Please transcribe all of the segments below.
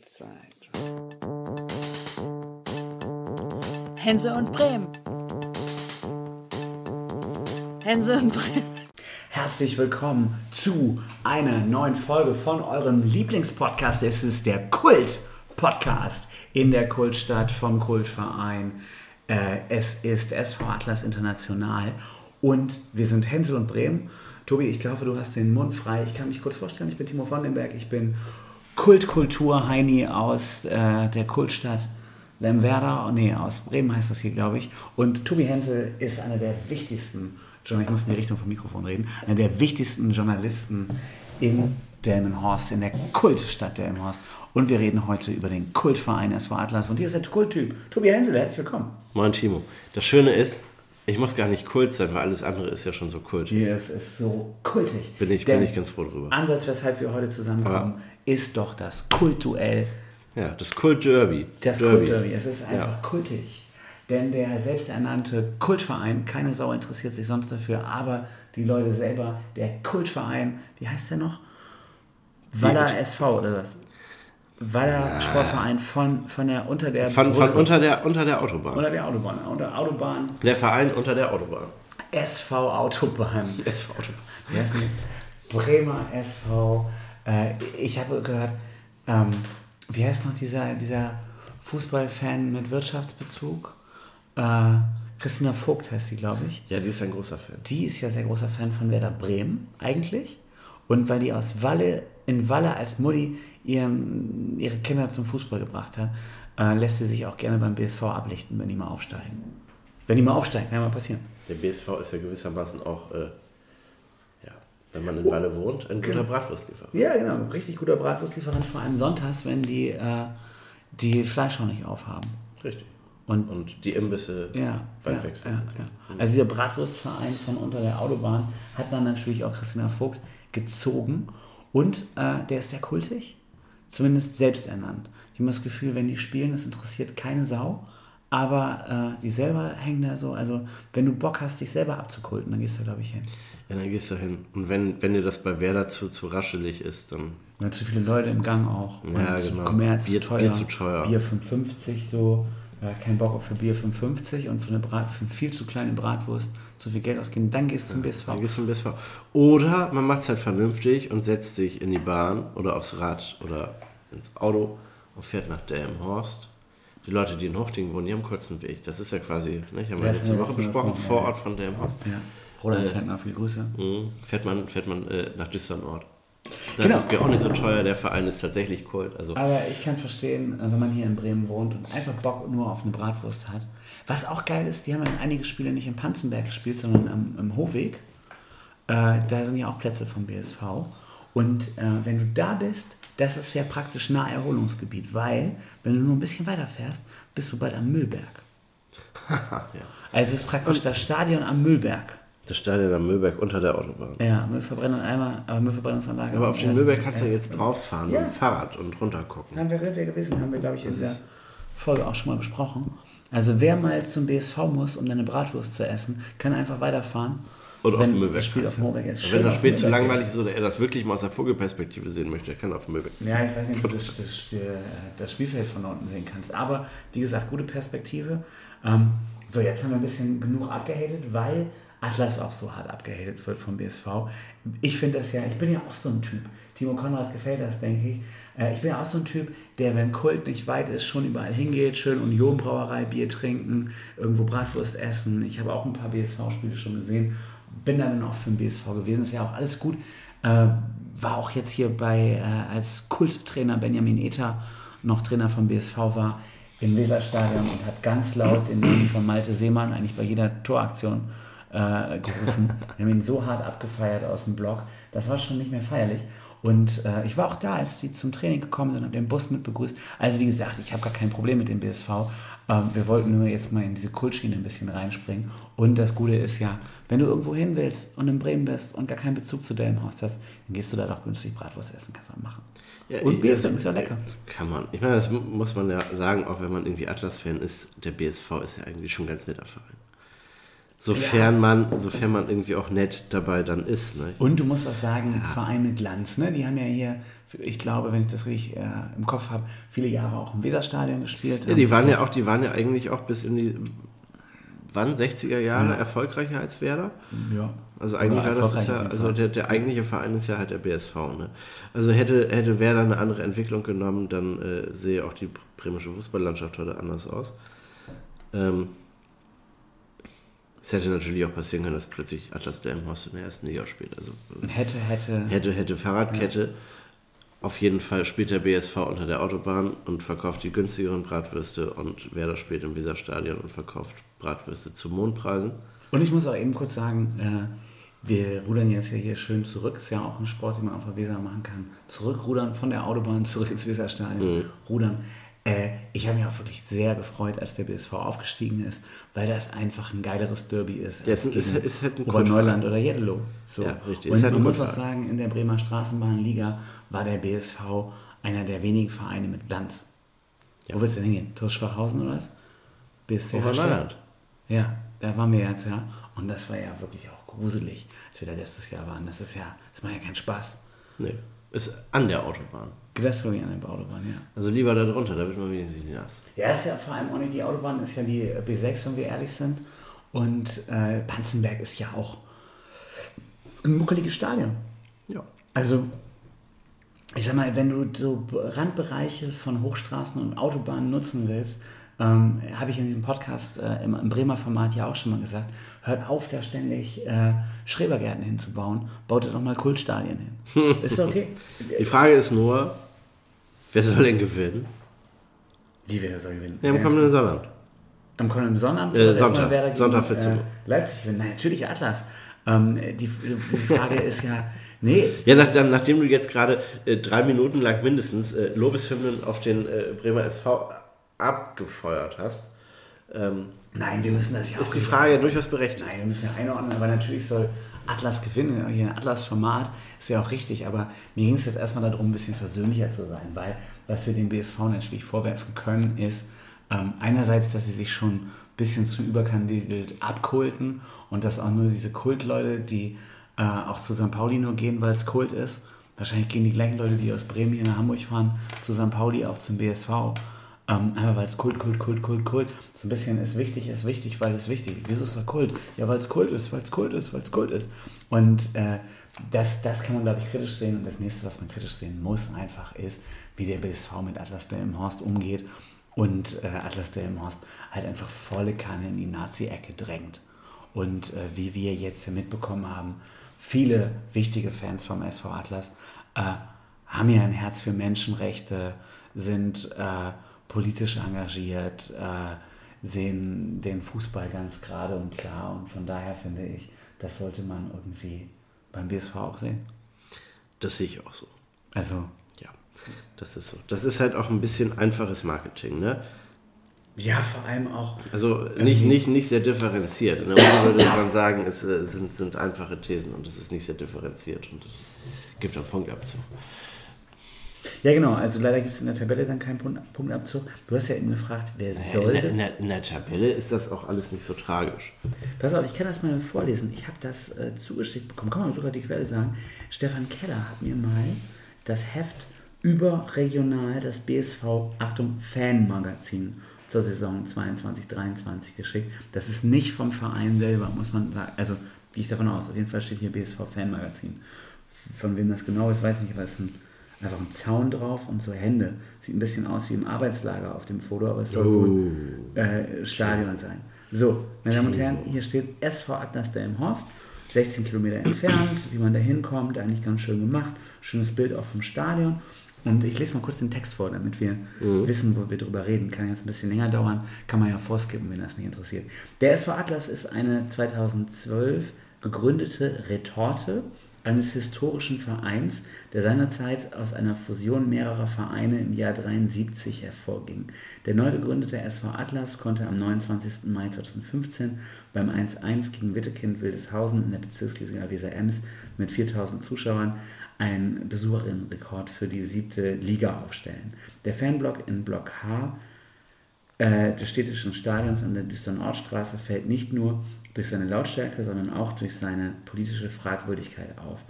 Zeit. Hense und Bremen. Hense und Bremen. Herzlich willkommen zu einer neuen Folge von eurem Lieblingspodcast. Es ist der Kult-Podcast in der Kultstadt vom Kultverein. Äh, es ist SV Atlas International und wir sind Hänsel und Bremen. Tobi, ich glaube, du hast den Mund frei. Ich kann mich kurz vorstellen, ich bin Timo von den Berg. Ich bin Kultkultur-Heini aus äh, der Kultstadt Lemwerder. Nee, aus Bremen heißt das hier, glaube ich. Und Tobi Hensel ist einer der wichtigsten, ich muss in die Richtung vom Mikrofon reden, einer der wichtigsten Journalisten in Delmenhorst, in der Kultstadt Delmenhorst. Und wir reden heute über den Kultverein SV Atlas. Und hier ist der Kulttyp. Tobi Hensel, herzlich willkommen. Moin Timo. Das Schöne ist, ich muss gar nicht Kult sein, weil alles andere ist ja schon so kult. Hier ist es so kultig. Bin ich, bin ich ganz froh drüber. Ansatz, weshalb wir heute zusammenkommen, ja. Ist doch das Kultduell. Ja, das Kult-Derby. Das Kult-Derby. Es ist einfach ja. kultig. Denn der selbsternannte Kultverein, keine Sau interessiert sich sonst dafür, aber die Leute selber, der Kultverein, wie heißt der noch? Waller SV oder was? Waller ja. Sportverein von, von der unter der von, von unter der unter der Autobahn. Unter der Autobahn. Unter Autobahn. Der Verein unter der Autobahn. SV Autobahn. SV Autobahn. Bremer SV. Äh, ich habe gehört, ähm, wie heißt noch dieser, dieser Fußballfan mit Wirtschaftsbezug? Äh, Christina Vogt heißt sie, glaube ich. Ja, die ist ein großer Fan. Die ist ja sehr großer Fan von Werder Bremen, eigentlich. Und weil die aus Walle, in Walle als Mutti ihren, ihre Kinder zum Fußball gebracht hat, äh, lässt sie sich auch gerne beim BSV ablichten, wenn die mal aufsteigen. Wenn die mal aufsteigen, kann ja mal passieren. Der BSV ist ja gewissermaßen auch, äh, wenn man in Walle wohnt, ein guter Bratwurstlieferant. Ja, genau, richtig guter Bratwurstlieferant, vor allem sonntags, wenn die äh, die nicht aufhaben. Richtig. Und, und die Imbisse ja, weit ja, weg sind. Ja. Also dieser Bratwurstverein von unter der Autobahn hat dann natürlich auch Christina Vogt gezogen und äh, der ist sehr kultig zumindest selbst ernannt. Ich habe das Gefühl, wenn die spielen, das interessiert keine Sau, aber äh, die selber hängen da so. Also, wenn du Bock hast, dich selber abzukulten, dann gehst du, glaube ich, hin. Ja, dann gehst du hin. Und wenn, wenn dir das bei Werder zu, zu raschelig ist, dann. Ja, zu viele Leute im Gang auch. Ja, genau. Kommerz Bier, teuer. Bier zu teuer. Bier 5,50 so. Ja, kein Bock für Bier 5,50 und für eine, Brat, für eine viel zu kleine Bratwurst zu viel Geld ausgeben. Dann gehst du zum BSV. Dann gehst du zum BSV. Oder man macht es halt vernünftig und setzt sich in die Bahn oder aufs Rad oder ins Auto und fährt nach Delmenhorst. Die Leute, die in Hochding wohnen, die haben kurzen Weg. Das ist ja quasi, ne, ich habe ja letzte Woche besprochen, vor Ort von Delmenhorst. Ja. Roland äh, Zentner, viele Grüße. Mh, fährt man, fährt man äh, nach Düsseldorf. Das genau. ist Bier auch nicht so teuer, der Verein ist tatsächlich Kult. Also Aber ich kann verstehen, wenn man hier in Bremen wohnt und einfach Bock nur auf eine Bratwurst hat. Was auch geil ist, die haben ja einige Spiele nicht in Panzenberg gespielt, sondern am, im Hofweg. Äh, da sind ja auch Plätze vom BSV. Und äh, wenn du da bist, das ist ja praktisch Naherholungsgebiet, weil, wenn du nur ein bisschen weiter fährst, bist du bald am Müllberg. ja. Also es ist praktisch Und das Stadion am Müllberg. Das Stadion am Müllberg unter der Autobahn. Ja, Müllverbrennung einmal, aber Müllverbrennungsanlage. Aber auf den Müllberg kannst du jetzt drauf fahren ja. mit dem Fahrrad und runter gucken. Haben wir, wir gewesen, haben wir, glaube ich, in der Folge auch schon mal besprochen. Also wer mal zum BSV muss, um deine Bratwurst zu essen, kann einfach weiterfahren wenn auf dem Müllberg. Das Spiel auf Moorberg ist Wenn das Spiel zu langweilig ist oder er das wirklich mal aus der Vogelperspektive sehen möchte, er kann auf dem Müllberg. Ja, ich weiß nicht, ob du das, das, das, Spielfeld von unten sehen kannst. Aber wie gesagt, gute Perspektive. Ähm, so, jetzt haben wir ein bisschen genug abgehatet, weil Atlas auch so hart abgehatet wird vom BSV. Ich finde das ja, ich bin ja auch so ein Typ. Timo Konrad gefällt das, denke ich. Äh, ich bin ja auch so ein Typ, der, wenn Kult nicht weit ist, schon überall hingeht, schön Union Brauerei, Bier trinken, irgendwo Bratwurst essen. Ich habe auch ein paar BSV-Spiele schon gesehen bin dann auch für den BSV gewesen, ist ja auch alles gut. Äh, war auch jetzt hier bei, äh, als Kulttrainer Benjamin Ether noch Trainer vom BSV war, im Weserstadion und hat ganz laut den Namen von Malte Seemann eigentlich bei jeder Toraktion gerufen. Wir haben ihn so hart abgefeiert aus dem Block. Das war schon nicht mehr feierlich. Und äh, ich war auch da, als die zum Training gekommen sind, habe den Bus mit begrüßt. Also wie gesagt, ich habe gar kein Problem mit dem BSV. Ähm, wir wollten nur jetzt mal in diese Kultschiene ein bisschen reinspringen. Und das Gute ist ja, wenn du irgendwo hin willst und in Bremen bist und gar keinen Bezug zu Delmenhorst hast, dann gehst du da doch günstig Bratwurst essen, kannst du auch machen. Ja, und Bier ist ja lecker. Kann man. Ich meine, das muss man ja sagen, auch wenn man irgendwie Atlas-Fan ist, der BSV ist ja eigentlich schon ein ganz netter Verein. Sofern ja. man, sofern man irgendwie auch nett dabei dann ist. Ne? Und du musst auch sagen, ja. Verein mit Glanz, ne? Die haben ja hier ich glaube, wenn ich das richtig äh, im Kopf habe, viele Jahre auch im Weserstadion gespielt. Ja, die waren ja auch, die waren ja eigentlich auch bis in die wann 60er Jahre ja. erfolgreicher als Werder. Ja. Also eigentlich war das ja, also der, der eigentliche Verein ist ja halt der BSV. Ne? Also hätte, hätte Werder eine andere Entwicklung genommen, dann äh, sehe auch die bremische Fußballlandschaft heute anders aus. Ähm, es hätte natürlich auch passieren können, dass plötzlich Atlas Delmenhorst in der ersten Liga spielt. Also hätte, hätte. Hätte, hätte Fahrradkette. Ja. Auf jeden Fall spielt der BSV unter der Autobahn und verkauft die günstigeren Bratwürste und Werder spielt im Weserstadion und verkauft Bratwürste zu Mondpreisen. Und ich muss auch eben kurz sagen, äh, wir rudern jetzt ja hier schön zurück. Ist ja auch ein Sport, den man auf der Weser machen kann. Zurückrudern von der Autobahn zurück ins Weserstadion. Mhm. Rudern. Äh, ich habe mich auch wirklich sehr gefreut, als der BSV aufgestiegen ist, weil das einfach ein geileres Derby ist. Ja, als ist, ist, halt ein Oberneuland oder Jeddelo. So. Ja, richtig. Und halt man muss auch sagen, in der Bremer Straßenbahnliga war der BSV einer der wenigen Vereine mit Glanz. Ja. Wo willst du denn hingehen? TuS Schwachhausen oder was? BSC Oberneuland. Ja, da waren wir jetzt, ja. Und das war ja wirklich auch gruselig, als wir da letztes Jahr waren. Das ist ja, das macht ja keinen Spaß. Nee. Ist an der Autobahn. Das an der Autobahn, ja. Also lieber da drunter, da wird man wenigstens nicht nass. Ja, ist ja vor allem auch nicht die Autobahn, ist ja die B6, wenn wir ehrlich sind. Und äh, Panzenberg ist ja auch ein muckeliges Stadion. Ja. Also, ich sag mal, wenn du so Randbereiche von Hochstraßen und Autobahnen nutzen willst, ähm, habe ich in diesem Podcast äh, im, im, Bremer Format ja auch schon mal gesagt, hört auf, da ständig äh, Schrebergärten hinzubauen, baut doch mal Kultstadien hin. Ist doch okay. Die Frage ist nur, wer soll denn gewinnen? Wie wer soll gewinnen? Ja, im kommenden Sonnabend. Am kommenden Sonnabend? Äh, Sonntag. Gegen, Sonntag 14 Uhr. Äh, Leipzig gewinnen. Nein, natürlich Atlas. Ähm, die, die Frage ist ja, Nee. Ja, nach, nachdem du jetzt gerade äh, drei Minuten lang mindestens äh, Lobeshymnen auf den äh, Bremer SV abgefeuert hast. Ähm, Nein, wir müssen das ja auch. Ist die Frage ja durchaus berechtigt. Nein, wir müssen ja einordnen, aber natürlich soll Atlas gewinnen. Hier ein Atlas-Format ist ja auch richtig, aber mir ging es jetzt erstmal darum, ein bisschen versöhnlicher zu sein, weil was wir dem BSV natürlich vorwerfen können, ist ähm, einerseits, dass sie sich schon ein bisschen zu überkandidelt abkulten und dass auch nur diese Kultleute, die äh, auch zu St. Pauli nur gehen, weil es Kult ist. Wahrscheinlich gehen die gleichen Leute, die aus Bremen hier nach Hamburg fahren, zu St. Pauli auch zum BSV. Ähm, einfach weil es Kult, Kult, Kult, Kult, Kult. So ein bisschen ist wichtig, ist wichtig, weil es wichtig. Wieso ist das Kult? Ja, weil es Kult ist, weil es Kult ist, weil es Kult ist. Und äh, das, das kann man, glaube ich, kritisch sehen. Und das nächste, was man kritisch sehen muss, einfach ist, wie der BSV mit Atlas Delmenhorst umgeht. Und äh, Atlas Delmenhorst halt einfach volle Kanne in die Nazi-Ecke drängt. Und äh, wie wir jetzt mitbekommen haben, viele wichtige Fans vom SV Atlas äh, haben ja ein Herz für Menschenrechte, sind äh, politisch engagiert, äh, sehen den Fußball ganz gerade und klar. Und von daher finde ich, das sollte man irgendwie beim BSV auch sehen. Das sehe ich auch so. Also. Ja, das ist so. Das ist halt auch ein bisschen einfaches Marketing, ne? Ja, vor allem auch. Also nicht, nicht, nicht sehr differenziert. In der Uni würde man sagen, es äh, sind, sind einfache Thesen und es ist nicht sehr differenziert und es gibt einen Punktabzug. Ja, genau. Also leider gibt es in der Tabelle dann keinen Punktabzug. Du hast ja eben gefragt, wer soll. In der, in, der, in der, Tabelle ist das auch alles nicht so tragisch. Pass auf, ich kann das mal vorlesen. Ich habe das äh, zugeschickt bekommen. Kann man sogar die Quelle sagen. Stefan Keller hat mir mal das Heft überregional, das BSV, Achtung, Fanmagazin zur Saison 22-23 geschickt. Das ist nicht vom Verein selber, muss man sagen. Also gehe ich davon aus. Auf jeden Fall steht hier BSV Fanmagazin. Von wem das genau ist, weiß ich nicht, aber es ist ein, einfach ein Zaun drauf und so Hände. Sieht ein bisschen aus wie im Arbeitslager auf dem Foto, aber es soll oh. wohl äh, Stadion sein. So, meine Damen und Herren, hier steht SV Atlas der im Horst. 16 Kilometer entfernt, wie man da hinkommt, eigentlich ganz schön gemacht. Schönes Bild auch vom Stadion. Und ich lese mal kurz den Text vor, damit wir mhm. wissen, wo wir drüber reden. Kann jetzt ein bisschen länger dauern, kann man ja vorskippen, wenn das nicht interessiert. Der SV Atlas ist eine 2012 gegründete Retorte eines historischen Vereins, der seinerzeit aus einer Fusion mehrerer Vereine im Jahr 73 hervorging. Der neu gegründete SV Atlas konnte am 29. Mai 2015 beim 1-1 gegen Wittekind Wildeshausen in der Bezirksliga Weser Ems mit 4000 Zuschauern einen Besucherinnenrekord für die siebte Liga aufstellen. Der Fanblock in Block H äh, des städtischen Stadions an der Düstern Ortstraße fällt nicht nur durch seine Lautstärke, sondern auch durch seine politische Fragwürdigkeit auf.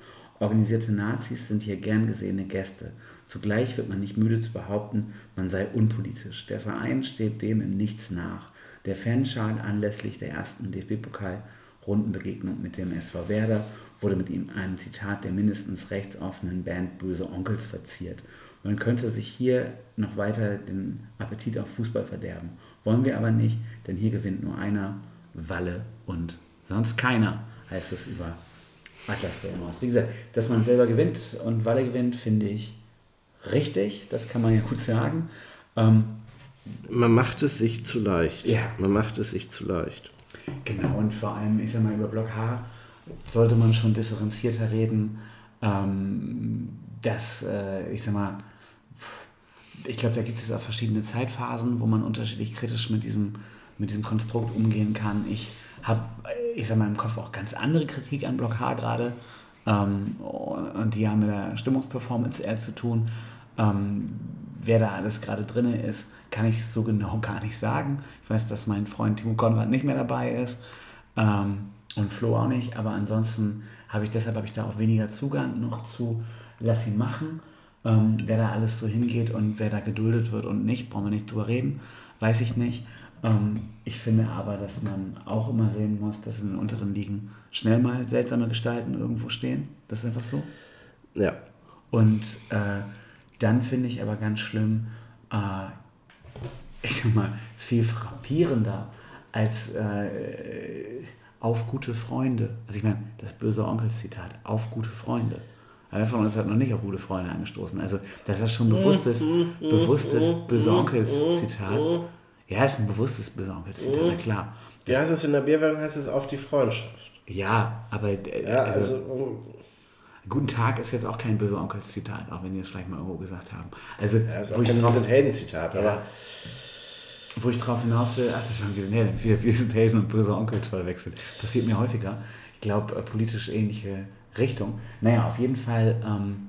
Organisierte Nazis sind hier gern gesehene Gäste. Zugleich wird man nicht müde zu behaupten, man sei unpolitisch. Der Verein steht dem im Nichts nach. Der Fanschal anlässlich der ersten DFB-Pokal-Rundenbegegnung mit dem SV Werder wurde mit ihm einem Zitat der mindestens rechtsoffenen Band Böse Onkels verziert. Man könnte sich hier noch weiter den Appetit auf Fußball verderben. Wollen wir aber nicht, denn hier gewinnt nur einer, Walle und sonst keiner, heißt es über Atlas der Maus. Wie gesagt, dass man selber gewinnt und Walle gewinnt, finde ich richtig. Das kann man ja gut sagen. Ähm, Man macht es sich zu leicht. Ja. Man macht es sich zu leicht. Genau, und vor allem, ich sag mal, über Block H sollte man schon differenzierter reden. Ähm, dass, äh, ich sag mal, ich glaube, da gibt es auch verschiedene Zeitphasen, wo man unterschiedlich kritisch mit diesem, mit diesem Konstrukt umgehen kann. Ich habe, ich sag mal, im Kopf auch ganz andere Kritik an Block H gerade. Ähm, und die haben mit der Stimmungsperformance eher zu tun. Ähm, wer da alles gerade drin ist, kann ich so genau gar nicht sagen. Ich weiß, dass mein Freund Timo Konrad nicht mehr dabei ist ähm, und Flo auch nicht, aber ansonsten habe ich deshalb habe ich da auch weniger Zugang noch zu Lass ihn machen. Ähm, wer da alles so hingeht und wer da geduldet wird und nicht, brauchen wir nicht drüber reden, weiß ich nicht. Ähm, ich finde aber, dass man auch immer sehen muss, dass in den unteren Ligen schnell mal seltsame Gestalten irgendwo stehen. Das ist einfach so. Ja. Und äh, dann finde ich aber ganz schlimm, äh, ich sag mal, viel frappierender als äh, auf gute Freunde. Also ich meine, das böse Onkels-Zitat, auf gute Freunde. Einer von uns hat noch nicht auf gute Freunde angestoßen. Also das ist schon bewusstes, bewusstes böse Onkels-Zitat. Ja, ist ein bewusstes böse Onkels-Zitat, na klar. Wie heißt es in der Bierwerbung? Heißt es auf die Freundschaft. Ja, aber äh, Ja, also, also, um, Guten Tag ist jetzt auch kein böse Onkels-Zitat, auch wenn die es vielleicht mal irgendwo gesagt haben. Also, ja, ist wo auch ich kein drauf- Helden-Zitat, Ja. aber Wo ich drauf hinaus will, ach, das waren wir sind Helden, wir, wir sind Helden und böse Onkels verwechselt. Passiert mir häufiger. Ich glaube, äh, politisch ähnliche Richtung. Naja, auf jeden Fall, ähm,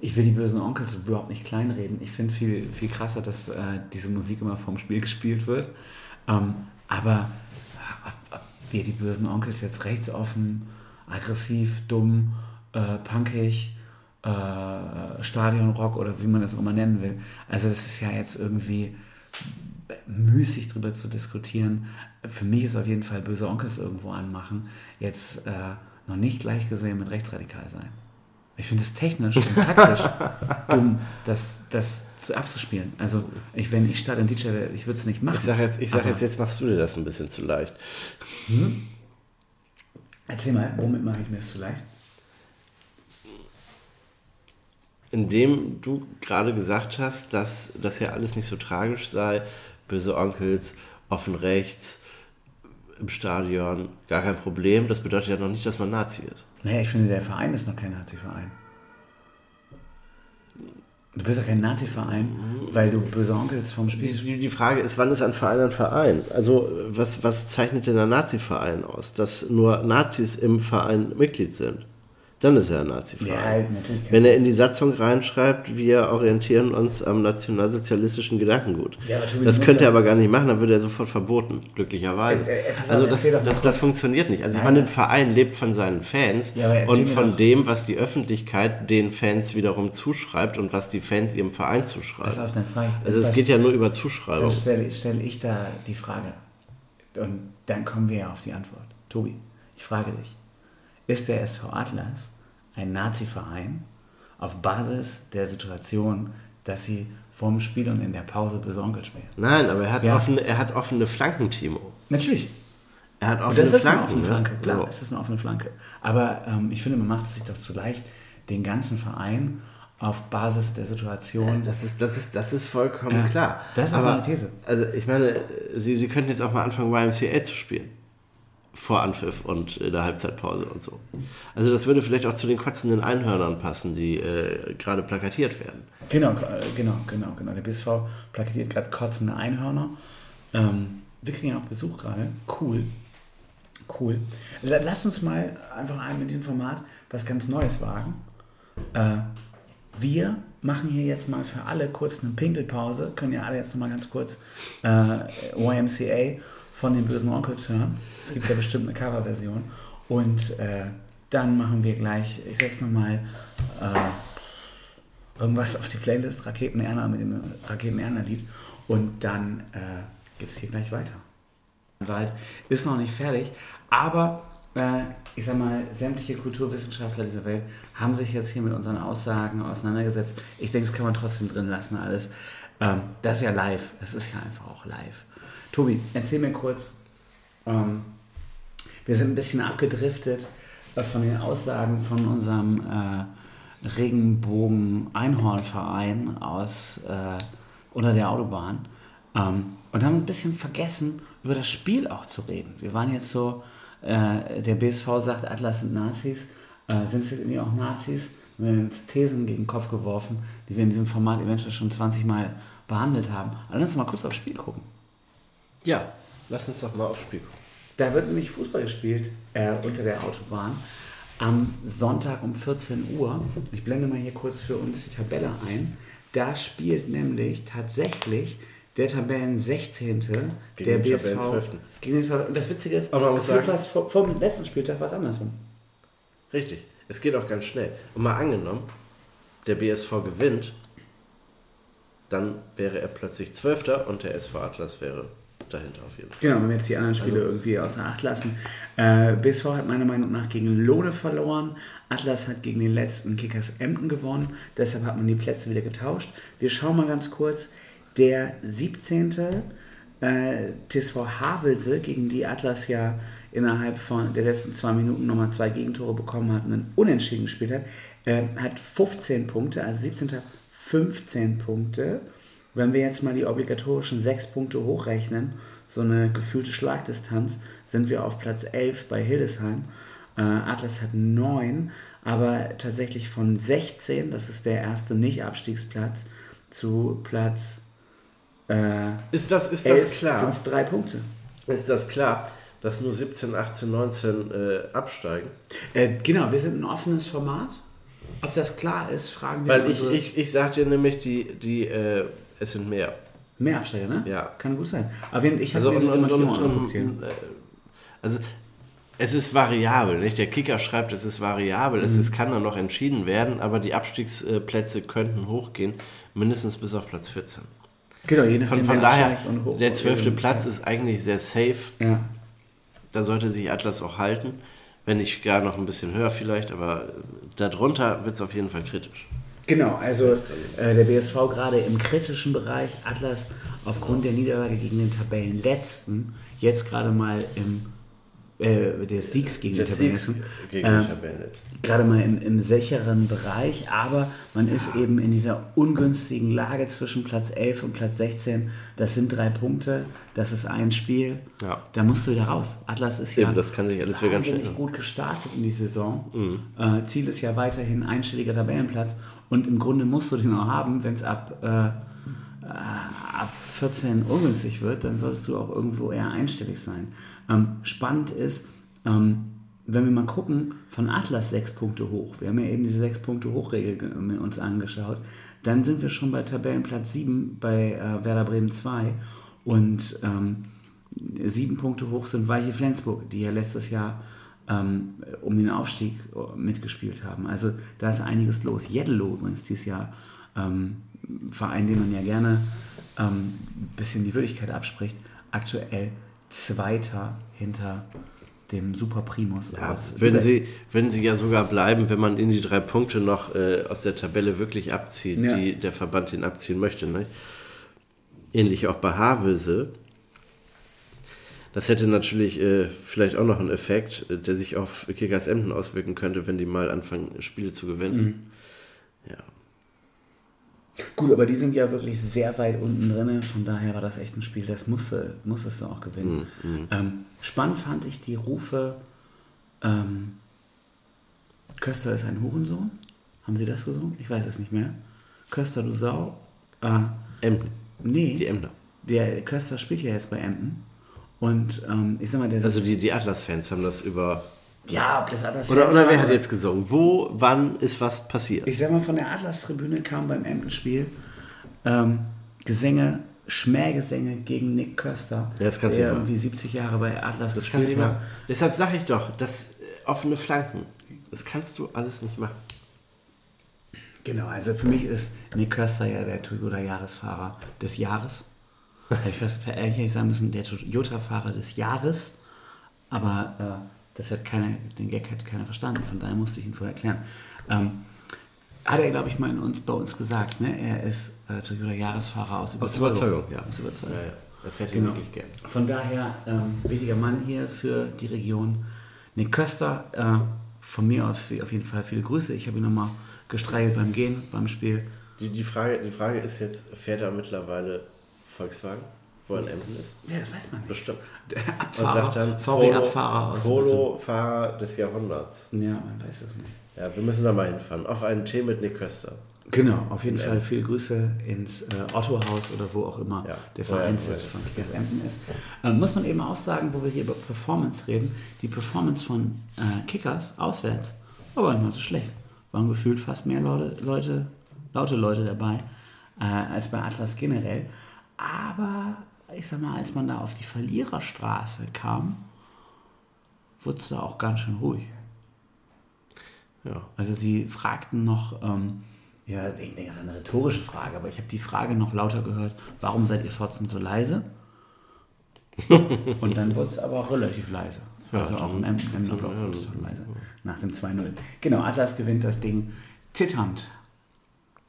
ich will die bösen Onkels überhaupt nicht kleinreden. Ich finde viel, viel krasser, dass äh, diese Musik immer vom Spiel gespielt wird. Ähm, aber ob, ob wir die bösen Onkels jetzt rechtsoffen, aggressiv, dumm, äh, punkig, äh, Stadionrock oder wie man das auch immer nennen will. Also das ist ja jetzt irgendwie müßig drüber zu diskutieren. Für mich ist auf jeden Fall böse Onkels irgendwo anmachen jetzt äh, noch nicht gleich gesehen mit rechtsradikal sein. Ich finde es technisch und taktisch dumm, das, das zu, abzuspielen. Also ich, wenn ich Stadion DJ wäre, ich würde es nicht machen. ich sage jetzt, ich sag jetzt, jetzt machst du dir das ein bisschen zu leicht. Erzähl mal, womit mache ich mir das zu leicht? Indem du gerade gesagt hast, dass das ja alles nicht so tragisch sei, böse Onkels, offen rechts, im Stadion, gar kein Problem. Das bedeutet ja noch nicht, dass man Nazi ist. Naja, ich finde, der Verein ist noch kein Nazi-Verein. Du bist ja kein Nazi-Verein, weil du böse Onkels vom Spiel. Die die Frage ist, wann ist ein Verein ein Verein? Also, was, was zeichnet denn ein Nazi-Verein aus? Dass nur Nazis im Verein Mitglied sind. Dann ist er ein Nazi-Verein. Ja, kann Wenn er ich- in die Satzung reinschreibt, wir orientieren uns am nationalsozialistischen Gedankengut. Ja, das könnte er aber gar nicht machen, dann würde er sofort verboten, glücklicherweise. Äh, äh, also das, das, das funktioniert nicht. Also ich Nein, meine, ein. Verein lebt von seinen Fans Ja, und von dem, was die Öffentlichkeit den Fans wiederum zuschreibt und was die Fans ihrem Verein zuschreiben. Pass auf, dann frage ich. also es geht ja nur über Dann Zuschreibung. stelle, stelle ich da die Frage. Und dann kommen wir ja auf die Antwort. Tobi, ich frage dich. Ist der SV Atlas ein Nazi-Verein auf Basis der Situation, dass sie vorm Spiel und in der Pause böse Onkel spielen? Nein, aber er hat, Ja. offene, er hat offene Flanken, Timo. Natürlich. Er hat Und offene das ist Flanken. eine offene Flanke, ne? klar, So. es ist eine offene Flanke. Aber ähm, ich finde, man macht es sich doch zu leicht, den ganzen Verein auf Basis der Situation. Das ist, das ist, das ist vollkommen Ja, klar. das ist Aber, meine These. Also ich meine, Sie, Sie könnten jetzt auch mal anfangen, YMCA zu spielen. Vor Anpfiff und in der Halbzeitpause und so. Also das würde vielleicht auch zu den kotzenden Einhörnern passen, die äh, gerade plakatiert werden. Genau, äh, genau, genau, genau. Der BSV plakatiert gerade kotzende Einhörner. Ähm, wir kriegen ja auch Besuch gerade. Cool. Cool. La- Lass uns mal einfach ein mit diesem Format was ganz Neues wagen. Äh, wir machen hier jetzt mal für alle kurz eine Pinkelpause. Können ja alle jetzt noch mal ganz kurz äh, YMCA von den bösen Onkels hören. Es gibt ja bestimmt eine Coverversion. Und äh, dann machen wir gleich, ich setze nochmal äh, irgendwas auf die Playlist, Raketen Erna mit dem Raketen Erna Lied und dann äh, geht es hier gleich weiter. Wald ist noch nicht fertig, aber äh, ich sag mal, sämtliche Kulturwissenschaftler dieser Welt haben sich jetzt hier mit unseren Aussagen auseinandergesetzt. Ich denke, das kann man trotzdem drin lassen, alles. Ähm, das ist ja live, das ist ja einfach auch live. Tobi, erzähl mir kurz, ähm, wir sind ein bisschen abgedriftet äh, von den Aussagen von unserem äh, Regenbogen-Einhornverein aus äh, unter der Autobahn ähm, und haben ein bisschen vergessen, über das Spiel auch zu reden. Wir waren jetzt so, äh, der BSV sagt, Atlas sind Nazis. Äh, sind es jetzt irgendwie auch Nazis? Wir haben uns Thesen gegen den Kopf geworfen, die wir in diesem Format eventuell schon 20 Mal behandelt haben. Aber lass uns mal kurz aufs Spiel gucken. Ja, lass uns doch mal aufs Spiel gucken. Da wird nämlich Fußball gespielt äh, unter der Autobahn am Sonntag um 14 Uhr. Ich blende mal hier kurz für uns die Tabelle ein. Da spielt nämlich tatsächlich der Tabellen 16. Gegen der den BSV. Tabellen 12.. Gegen den, und das Witzige ist, Aber das fast vor, vom letzten Spieltag war es andersrum. Richtig. Es geht auch ganz schnell. Und mal angenommen, der BSV gewinnt, dann wäre er plötzlich Zwölfter und der SV Atlas wäre dahinter auf jeden Fall. Genau, wenn wir jetzt die anderen Spiele Also- irgendwie außer Acht lassen. Äh, BSV hat meiner Meinung nach gegen Lohne verloren. Atlas hat gegen den letzten Kickers Emden gewonnen. Deshalb hat man die Plätze wieder getauscht. Wir schauen mal ganz kurz. Der 17. Äh, TSV Havelse, gegen die Atlas ja innerhalb von der letzten zwei Minuten nochmal zwei Gegentore bekommen hat und einen Unentschieden gespielt hat, äh, hat 15 Punkte, also 17. 15 Punkte. Wenn wir jetzt mal die obligatorischen sechs Punkte hochrechnen, so eine gefühlte Schlagdistanz, sind wir auf Platz 11 bei Hildesheim. Äh, Atlas hat 9, aber tatsächlich von 16, das ist der erste Nicht-Abstiegsplatz, zu Platz äh, Ist das, ist 11 das klar? sind es drei Punkte. Ist das klar, dass nur 17, 18, 19 äh, absteigen? Äh, genau, wir sind ein offenes Format. Ob das klar ist, fragen wir Weil ich, ich, ich sag dir nämlich, die, die, äh, es sind mehr. mehr Absteiger, ne? Ja. Kann gut sein. Aber wenn- ich habe Also, mir und, diese und, und, und, äh, also es ist variabel, nicht? Der Kicker schreibt, es ist variabel, es Mhm. ist, kann dann noch entschieden werden, aber die Abstiegsplätze könnten hochgehen, mindestens bis auf Platz 14. Genau, je nachdem, Von, von daher, der zwölfte ja. Platz ist eigentlich sehr safe. Ja. Da sollte sich Atlas auch halten, wenn nicht gar noch ein bisschen höher vielleicht, aber darunter wird es auf jeden Fall kritisch. Genau, also äh, der BSV gerade im kritischen Bereich, Atlas aufgrund der Niederlage gegen den Tabellenletzten, jetzt gerade mal im äh, des Siegs gegen Der den Siegs Tabellenletzten, gegen ähm, den Tabellenletzten. gerade mal im, im sicheren Bereich, aber man ist eben in dieser ungünstigen Lage zwischen Platz 11 und Platz 16. Das sind drei Punkte, das ist ein Spiel, Ja. da musst du wieder raus. Atlas ist ja Eben, das kann sich alles wieder ganz schnell gut gestartet in die Saison. Äh, Ziel ist ja weiterhin einstelliger Tabellenplatz und im Grunde musst du den auch haben, wenn es ab, äh, äh, ab 14 ungünstig wird, dann solltest du auch irgendwo eher einstellig sein. Ähm, spannend ist, ähm, wenn wir mal gucken, von Atlas sechs Punkte hoch, wir haben ja eben diese sechs Punkte Hochregel ge- mir uns angeschaut, dann sind wir schon bei Tabellenplatz 7 bei äh, Werder Bremen 2 und ähm, sieben Punkte hoch sind Weiche Flensburg, die ja letztes Jahr ähm, um den Aufstieg äh, mitgespielt haben. Also da ist einiges los. Jeddelo übrigens dieses Jahr, ähm, Verein, dem man ja gerne ähm, ein bisschen die Würdigkeit abspricht, aktuell Zweiter hinter dem Super Primus. Ja, würden sie, würden sie ja sogar bleiben, wenn man in die drei Punkte noch äh, aus der Tabelle wirklich abzieht, Ja. die der Verband den abziehen möchte. Nicht? Ähnlich auch bei Havelse. Das hätte natürlich äh, vielleicht auch noch einen Effekt, äh, der sich auf Kickers Emden auswirken könnte, wenn die mal anfangen, Spiele zu gewinnen. Ja. Gut, aber die sind ja wirklich sehr weit unten drin. Von daher war das echt ein Spiel, das musste, musstest du auch gewinnen. Ähm, spannend fand ich die Rufe, ähm, Köster ist ein Hurensohn. Haben sie das gesungen? Ich weiß es nicht mehr. Köster, du Sau. Äh, Emden, nee, die Emder. der Köster spielt ja jetzt bei Emden. Und ähm, ich sag mal, der Also die, die Atlas-Fans haben das über... ja, ob das Atlas Oder, oder wer hat jetzt gesungen? Wo, wann ist was passiert? Ich sag mal, von der Atlas-Tribüne kam beim Emden-Spiel ähm, Gesänge, Schmähgesänge gegen Nick Köster, Ja, das kannst der du irgendwie 70 Jahre bei Atlas Das gespielt machen. hat. Deshalb sage ich doch, das, offene Flanken. Das kannst du alles nicht machen. Genau, also für mich ist Nick Köster ja der Toyota-Jahresfahrer des Jahres. Ich fast ehrlich sagen müssen, der Toyota-Fahrer des Jahres. Aber äh, das hat keiner, den Gag hat keiner verstanden, von daher musste ich ihn vorher erklären. Ähm, hat er, glaube ich, mal in uns, bei uns gesagt, ne? Er ist äh, Toyota-Jahresfahrer aus Überzeugung. Aus Überzeugung, ja. Aus Überzeugung. Ja, ja. Da fährt Genau. wirklich gern. Von daher, ähm, wichtiger Mann hier für die Region. Nick Köster, äh, von mir aus auf jeden Fall viele Grüße. Ich habe ihn nochmal gestreichelt beim Gehen, beim Spiel. Die, die, Frage, die Frage ist jetzt, fährt er mittlerweile Volkswagen, wo er in Emden ist? Ja, das weiß man nicht. Bestimmt. Der Und Abfahrer, sagt dann, VW-Abfahrer aus Polo-Fahrer des Jahrhunderts. Ja, man weiß das nicht. Ja, wir müssen da mal hinfahren. Auf einen Tee mit Nick Köster. Genau, auf jeden In Fall Emden. viele Grüße ins äh, Otto-Haus oder wo auch immer Ja. der Vereinssitz von Verkehrs Emden ist. Ähm, muss man eben auch sagen, wo wir hier über Performance reden, die Performance von äh, Kickers auswärts war gar nicht mal so schlecht. Waren gefühlt fast mehr Leute, Leute laute Leute dabei äh, als bei Atlas generell. Aber ich sag mal, als man da auf die Verliererstraße kam, wurde es da auch ganz schön ruhig. Ja. Also sie fragten noch, ähm, ja, ich denke, das ist eine rhetorische Frage, aber ich habe die Frage noch lauter gehört, warum seid ihr Fotzen so leise? Und dann wurde es aber auch relativ leise. Ja, Also auch im dann- Emden dann- Block ja, wurde es schon leise. Nach dem 2-0. Genau, Atlas gewinnt das Ding zitternd.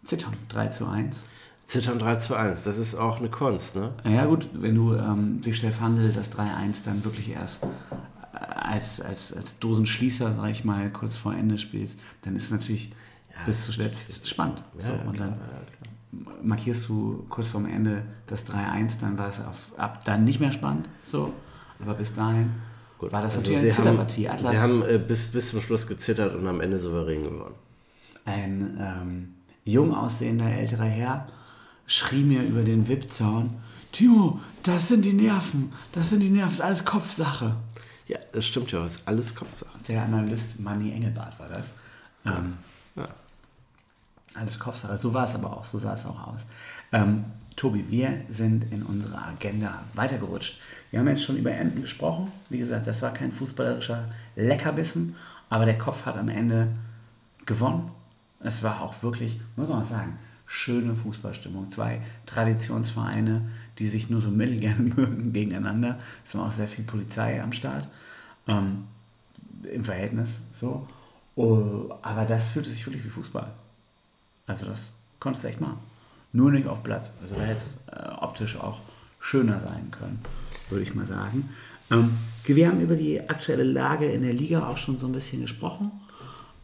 Zitternd, 3 zu 1. Zittern 3 zu 1, das ist auch eine Kunst, ne? Ja gut, wenn du ähm, durch Stefandel das 3-1 dann wirklich erst äh, als, als, als Dosenschließer, sag ich mal, kurz vor Ende spielst, dann ist es natürlich bis zuletzt spannend. so, ja, und dann markierst du kurz vorm Ende das 3-1, dann war es auf, ab dann nicht mehr spannend. So. Aber bis dahin war das Also natürlich eine haben, Zitterpartie. Atlas, sie haben äh, bis, bis zum Schluss gezittert und am Ende souverän gewonnen. ein ähm, jung aussehender älterer Herr, schrie mir über den VIP-Zaun, Timo, das sind die Nerven, das sind die Nerven, das ist alles Kopfsache. Ja, das stimmt ja, das ist alles Kopfsache. Der Analyst Manni Engelbart war das. Ähm, Ja. Alles Kopfsache. So war es aber auch, so sah es auch aus. Ähm, Tobi, wir sind in unserer Agenda weitergerutscht. Wir haben jetzt schon über Enten gesprochen. Wie gesagt, das war kein fußballerischer Leckerbissen, aber der Kopf hat am Ende gewonnen. Es war auch wirklich, muss man mal sagen, schöne Fußballstimmung. Zwei Traditionsvereine, die sich nur so mittelgerne mögen gegeneinander. Es war auch sehr viel Polizei am Start. Ähm, Im Verhältnis so. Oh, aber das fühlte sich wirklich wie Fußball. Also das konntest du echt machen. Nur nicht auf Platz. Also da hätte es äh, optisch auch schöner sein können, würde ich mal sagen. Ähm, wir haben über die aktuelle Lage in der Liga auch schon so ein bisschen gesprochen.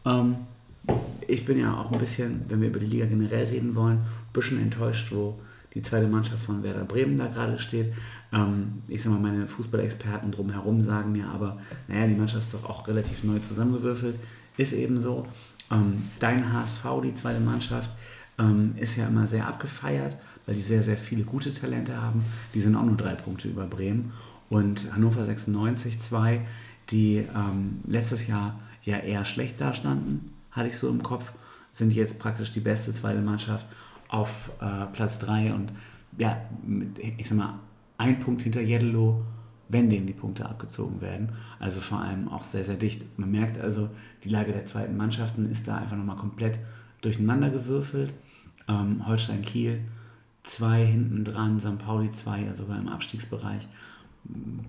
Ähm, ich bin ja auch ein bisschen, wenn wir über die Liga generell reden wollen, ein bisschen enttäuscht, wo die zweite Mannschaft von Werder Bremen da gerade steht. Ähm, ich sag mal, meine Fußballexperten drumherum sagen mir aber, naja, die Mannschaft ist doch auch relativ neu zusammengewürfelt. Ist eben so. Ähm, dein HSV, die zweite Mannschaft, ähm, ist ja immer sehr abgefeiert, weil die sehr, sehr viele gute Talente haben. Die sind auch nur drei Punkte über Bremen. Und Hannover 96 2, die ähm, letztes Jahr ja eher schlecht dastanden, hatte ich so im Kopf, sind jetzt praktisch die beste zweite Mannschaft auf äh, Platz 3 und ja, mit, ich sag mal, ein Punkt hinter Jeddelo, wenn denen die Punkte abgezogen werden. Also vor allem auch sehr, sehr dicht. Man merkt also, die Lage der zweiten Mannschaften ist da einfach nochmal komplett durcheinander gewürfelt. Ähm, Holstein Kiel, zwei hinten dran, St. Pauli zwei, ja sogar im Abstiegsbereich.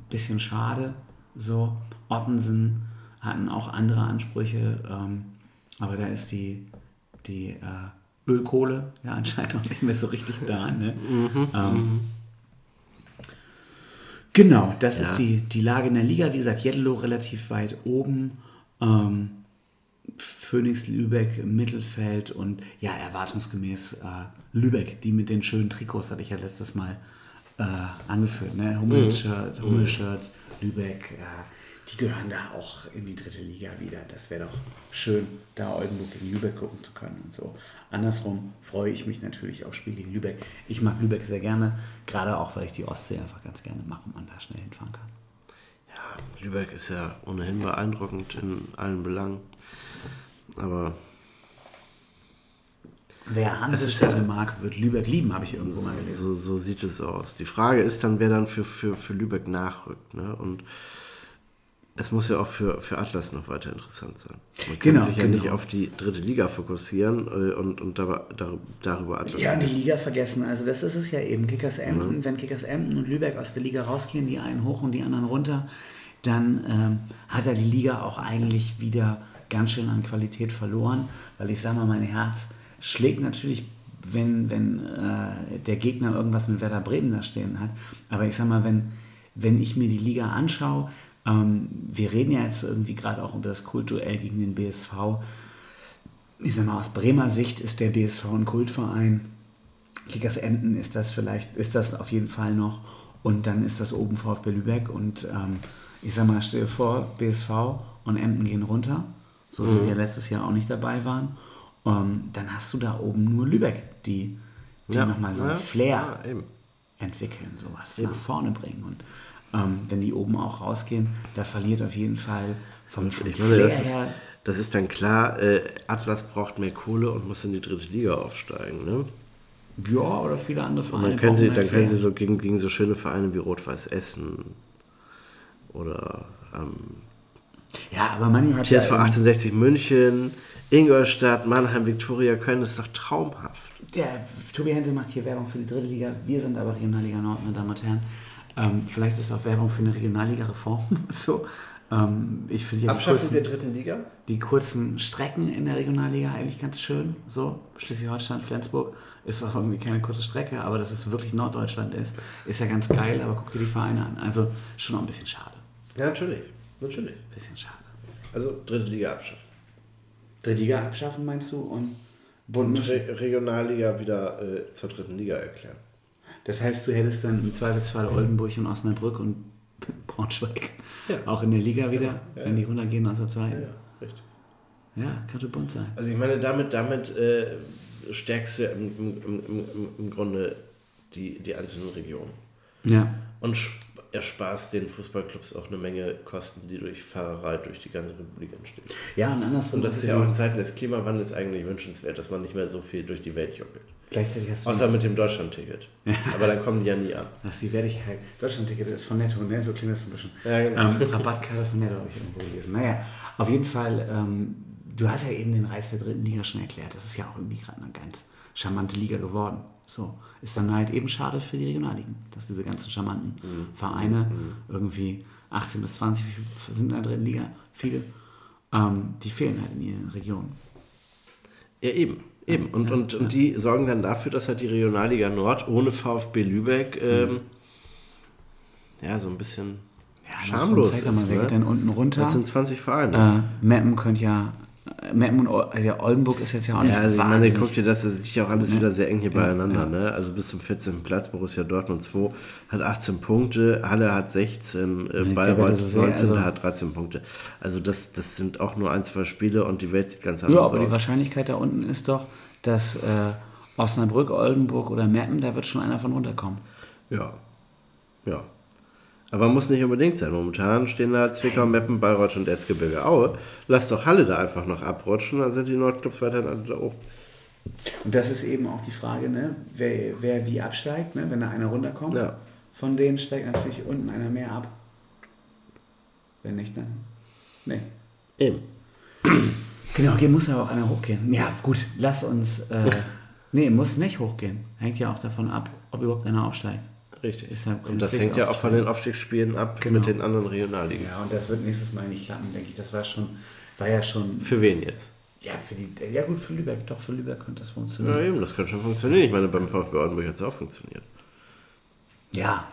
Bisschen schade. So, Ottensen hatten auch andere Ansprüche, ähm, aber da ist die, die äh, Ölkohle ja anscheinend noch nicht mehr so richtig da. Ne? ähm, genau, das Ja. ist die, die Lage in der Liga. Wie gesagt, Jeddelo relativ weit oben. Ähm, Phoenix Lübeck im Mittelfeld und ja, erwartungsgemäß äh, Lübeck, die mit den schönen Trikots, hatte ich ja letztes Mal äh, angeführt, ne? Hummel-Shirt, Hummel-Shirts, Lübeck, äh, die gehören da auch in die dritte Liga wieder. Das wäre doch schön, da Oldenburg gegen Lübeck gucken zu können und so. Andersrum freue ich mich natürlich auf Spiel gegen Lübeck. Ich mag Lübeck sehr gerne, gerade auch, weil ich die Ostsee einfach ganz gerne mache und man da schnell hinfahren kann. Ja, Lübeck ist ja ohnehin beeindruckend in allen Belangen. Aber Wer Hansestädte mag, wird Lübeck lieben, habe ich irgendwo mal gelesen. so, so sieht es aus. Die Frage ist dann, wer dann für, für, für Lübeck nachrückt. Ne? Und es muss ja auch für, für Atlas noch weiter interessant sein. Man kann Genau, sich ja genau. nicht auf die dritte Liga fokussieren äh, und, und darüber, dar- darüber Atlas. Ja, und die Liga vergessen. Also das ist es ja eben. Kickers Emden, wenn Kickers Emden und Lübeck aus der Liga rausgehen, die einen hoch und die anderen runter, dann ähm, hat er die Liga auch eigentlich wieder ganz schön an Qualität verloren. Weil ich sage mal, mein Herz schlägt natürlich, wenn, wenn äh, der Gegner irgendwas mit Werder Bremen da stehen hat. Aber ich sage mal, wenn, wenn ich mir die Liga anschaue, ähm, wir reden ja jetzt irgendwie gerade auch über das Kultduell gegen den BSV. Ich sag mal, aus Bremer Sicht ist der BSV ein Kultverein. Kickers Enten ist das vielleicht, ist das auf jeden Fall noch. Und dann ist das oben VfB Lübeck. Und ähm, ich sag mal, stell dir vor, BSV und Emden gehen runter, so wie sie ja letztes Jahr auch nicht dabei waren. Ähm, dann hast du da oben nur Lübeck, die, die nochmal so ein ja, Flair Ja, eben. entwickeln, sowas nach vorne bringen. Und ähm, wenn die oben auch rausgehen, da verliert auf jeden Fall vom, vom Ich meine, das ist, das ist dann klar, äh, Atlas braucht mehr Kohle und muss in die dritte Liga aufsteigen. Ne? Ja, oder viele andere Und Vereine. dann können sie, dann können sie so gegen, gegen so schöne Vereine wie Rot-Weiß Essen oder ähm, Ja, aber Manni hat TSV ja, 1860 München, Ingolstadt, Mannheim, Viktoria, Köln, das ist doch traumhaft. Der Tobi Hente macht hier Werbung für die dritte Liga. Wir sind aber Regionalliga Nord, meine Damen und Herren. Ähm, vielleicht ist auch Werbung für eine Regionalliga-Reform. so. Ähm, ich finde ja die kurzen, dritten Liga? die kurzen Strecken in der Regionalliga eigentlich ganz schön. So, Schleswig-Holstein, Flensburg ist auch irgendwie keine kurze Strecke, aber dass es wirklich Norddeutschland ist, ist ja ganz geil. Aber guck dir die Vereine an. Also schon auch ein bisschen schade. Ja, natürlich. Natürlich. Bisschen schade. Also dritte Liga abschaffen. Dritte Liga abschaffen, meinst du? Und Und Re Regionalliga wieder äh, zur dritten Liga erklären. Das heißt, du hättest dann im Zweifelsfall Oldenburg und Osnabrück und Braunschweig Ja. auch in der Liga wieder, ja, wenn die runtergehen aus der Ja, zweiten. ja, richtig. Ja, könnte bunt sein. Also ich meine, damit, damit äh, stärkst du ja im, im, im, im, Grunde die, die einzelnen Regionen. Ja. Und sp- ersparst den Fußballclubs auch eine Menge Kosten, die durch Fahrerei durch die ganze Republik entstehen. Ja, und andersrum. Und das ist ja auch in Zeiten des Klimawandels eigentlich wünschenswert, dass man nicht mehr so viel durch die Welt juckelt. Gleichzeitig hast du, Außer mit dem Deutschland-Ticket. Aber dann kommen die ja nie an. hast die Wertigkeit. Deutschland-Ticket ist von Netto, ne? So klingt das ein bisschen. Ja, genau. Ähm, Rabattkarte von Netto habe ich irgendwo gelesen. Naja, auf jeden Fall, ähm, du hast ja eben den Reiz der dritten Liga schon erklärt. Das ist ja auch irgendwie gerade eine ganz charmante Liga geworden. So, ist dann halt eben schade für die Regionalligen, dass diese ganzen charmanten Mhm. Vereine irgendwie 18 bis 20 wie viele sind in der dritten Liga, viele, ähm, die fehlen halt in ihren Regionen. Ja, eben. Eben. Und, und, und die sorgen dann dafür, dass halt die Regionalliga Nord ohne VfB Lübeck ähm, ja so ein bisschen Ja, schamlos ist. mal, wer geht denn Ne? unten runter? Das sind 20 Vereine. Äh, Meppen könnte ja, Meppen und also Oldenburg ist jetzt ja auch nicht Ja, also ich meine, guck dir das, das liegt ja auch alles wieder sehr eng hier Ja, beieinander. ja. Ne? Also bis zum 14. Platz, Borussia Dortmund 2 hat 18 Punkte, Halle hat 16, äh, Bayreuth glaube, das ist 19, sehr- also- hat 13 Punkte. Also das, das sind auch nur ein, zwei Spiele und die Welt sieht ganz Ja, anders aber die aus. Wahrscheinlichkeit da unten ist doch, dass äh, Osnabrück, Oldenburg oder Meppen, da wird schon einer von runterkommen. Ja. Ja. Aber muss nicht unbedingt sein. Momentan stehen da Zwickau, Meppen, Bayreuth und Erzgebirge Aue. Lass doch Halle da einfach noch abrutschen, dann sind die Nordclubs weiterhin alle da oben. Und das ist eben auch die Frage, ne? wer, wer wie absteigt, ne? wenn da einer runterkommt. Ja. Von denen steigt natürlich unten einer mehr ab. Wenn nicht, dann. Nee. Eben. Genau, hier muss aber auch einer hochgehen. Ja, gut, lass uns. Äh, nee, muss nicht hochgehen. Hängt ja auch davon ab, ob überhaupt einer aufsteigt. Richtig. Ist ja keine und das hängt ja auch von den Aufstiegsspielen ab Genau. mit den anderen Regionalligen. Ja, und das wird nächstes Mal nicht klappen, denke ich. Das war schon, war ja schon. Für wen jetzt? Ja, für die, ja gut, für Lübeck. Doch, für Lübeck könnte das Ja, funktionieren. eben, das kann schon funktionieren. Ich meine, beim VfB Oldenburg hat es auch funktioniert. Ja.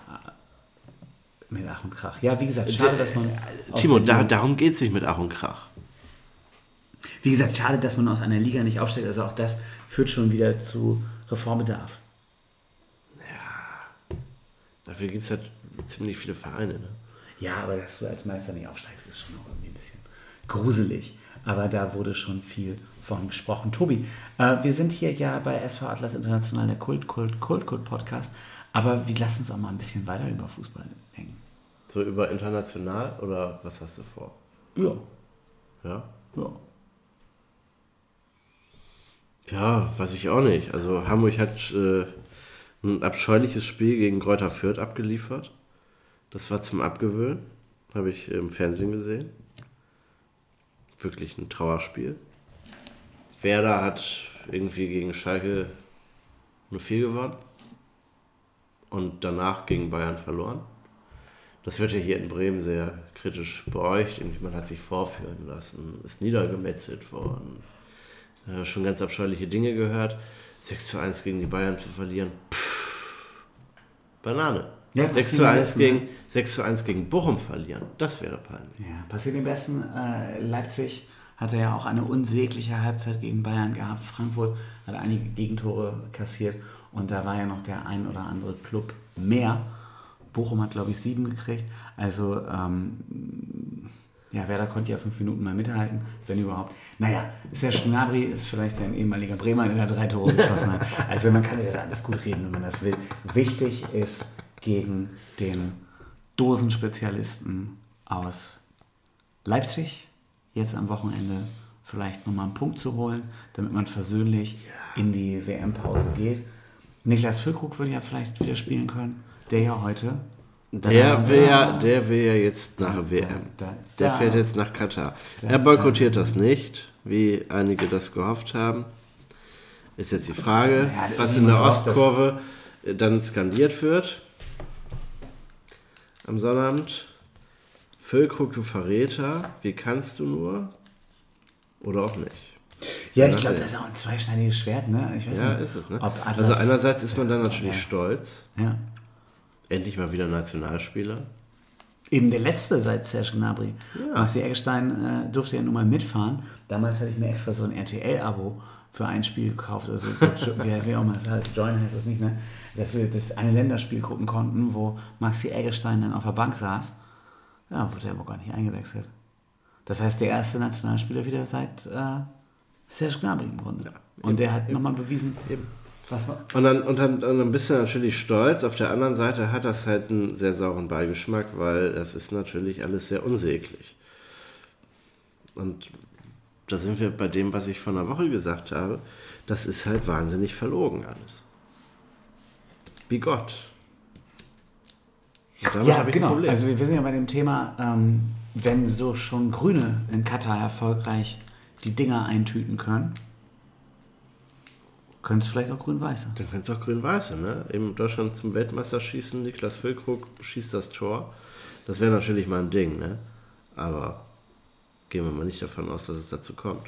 Mit Ach und Krach. Ja, wie gesagt, schade, dass man. Timo, da, darum geht es nicht mit Ach und Krach. Wie gesagt, schade, dass man aus einer Liga nicht aufsteigt. Also auch das führt schon wieder zu Reformbedarf. Dafür gibt es halt ziemlich viele Vereine. Ne? Ja, aber dass du als Meister nicht aufsteigst, ist schon auch irgendwie ein bisschen gruselig. Aber da wurde schon viel von gesprochen. Tobi, äh, wir sind hier ja bei SV Atlas International, der Kult, Kult, Kult, Kult Podcast. Aber wir lassen uns auch mal ein bisschen weiter über Fußball hängen. So über international oder was hast du vor? Ja, Ja? ja. Ja, weiß ich auch nicht. Also Hamburg hat äh, ein abscheuliches Spiel gegen Kräuter Fürth abgeliefert. Das war zum Abgewöhnen. Habe ich im Fernsehen gesehen. Wirklich ein Trauerspiel. Werder hat irgendwie gegen Schalke nur 4 gewonnen. Und danach gegen Bayern verloren. Das wird ja hier in Bremen sehr kritisch beäugt. Man hat sich vorführen lassen, ist niedergemetzelt worden. Äh, schon ganz abscheuliche Dinge gehört. 6 zu 1 gegen die Bayern zu verlieren. Pff, Banane. Ja, 6, passiert zu am 1 besten, gegen, ne? 6 zu 1 gegen Bochum verlieren. Das wäre peinlich. Ja, passiert dem Besten. Äh, Leipzig hatte ja auch eine unsägliche Halbzeit gegen Bayern gehabt. Frankfurt hat einige Gegentore kassiert und da war ja noch der ein oder andere Club mehr. Bochum hat, glaube ich, sieben gekriegt. Also, ähm, ja, Werder konnte ja fünf Minuten mal mithalten, wenn überhaupt. Naja, Serge Gnabry ist vielleicht sein ehemaliger Bremer, der da drei Tore geschossen hat. Also, man kann sich das alles gut reden, wenn man das will. Wichtig ist gegen den Dosenspezialisten aus Leipzig jetzt am Wochenende vielleicht nochmal einen Punkt zu holen, damit man versöhnlich in die WM-Pause geht. Niklas Füllkrug würde ja vielleicht wieder spielen können, der ja heute. Der will ja, der will ja jetzt nach WM. Der fährt jetzt nach Katar. Er boykottiert das nicht, wie einige das gehofft haben. Ist jetzt die Frage, was in der Ostkurve äh, dann skandiert wird. Am Sonnabend. Füllkrug, du Verräter, wie kannst du nur? Oder auch nicht. Ja, ich glaube, das ist auch ein zweischneidiges Schwert, ne? Ich weiß Ja, nicht, ist es, ne? Also einerseits ist man dann natürlich Ja. stolz. Ja. Endlich mal wieder Nationalspieler. Eben der letzte seit Serge Gnabry. Ja. Maxi Eggestein äh, durfte ja nun mal mitfahren. Damals hatte ich mir extra so ein RTL-Abo für ein Spiel gekauft. Also, so, wie, wie auch immer das heißt, Join heißt das nicht, ne? Dass wir das eine Länderspiel gucken konnten, wo Maxi Eggestein dann auf der Bank saß. Ja, wurde er aber gar nicht eingewechselt. Das heißt, der erste Nationalspieler wieder seit äh, Serge Gnabry im Grunde. Und der hat nochmal bewiesen, war. Und dann, und, dann, und dann bist du natürlich stolz. Auf der anderen Seite hat das halt einen sehr sauren Beigeschmack, weil das ist natürlich alles sehr unsäglich. Und da sind wir bei dem, was ich vor einer Woche gesagt habe. Das ist halt wahnsinnig verlogen alles. Wie Gott. Und damit Ja, habe ich ein genau. Problem. Also wir sind ja bei dem Thema, ähm, wenn so schon Grüne in Katar erfolgreich die Dinger eintüten können, können es vielleicht auch Grün-Weiße. Dann könnte es auch grün-weiße, ne? Eben Deutschland zum Weltmeister schießen, Niklas Füllkrug schießt das Tor. Das wäre natürlich mal ein Ding, ne? Aber gehen wir mal nicht davon aus, dass es dazu kommt.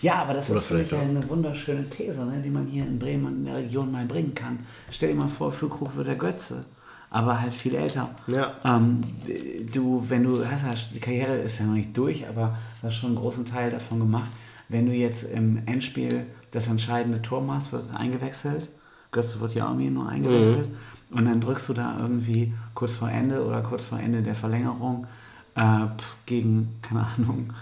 Ja, aber das Oder ist für mich ja vielleicht eine wunderschöne These, ne, die man hier in Bremen und in der Region mal bringen kann. Stell dir mal vor, Füllkrug wird der Götze, aber halt viel älter. Ja. Ähm, du, wenn du hast, hast, die Karriere ist ja noch nicht durch, aber du hast schon einen großen Teil davon gemacht. Wenn du jetzt im Endspiel das entscheidende Tor machst, wirst du eingewechselt. Götze wird ja irgendwie nur eingewechselt. Und dann drückst du da irgendwie kurz vor Ende oder kurz vor Ende der Verlängerung äh, gegen, keine Ahnung,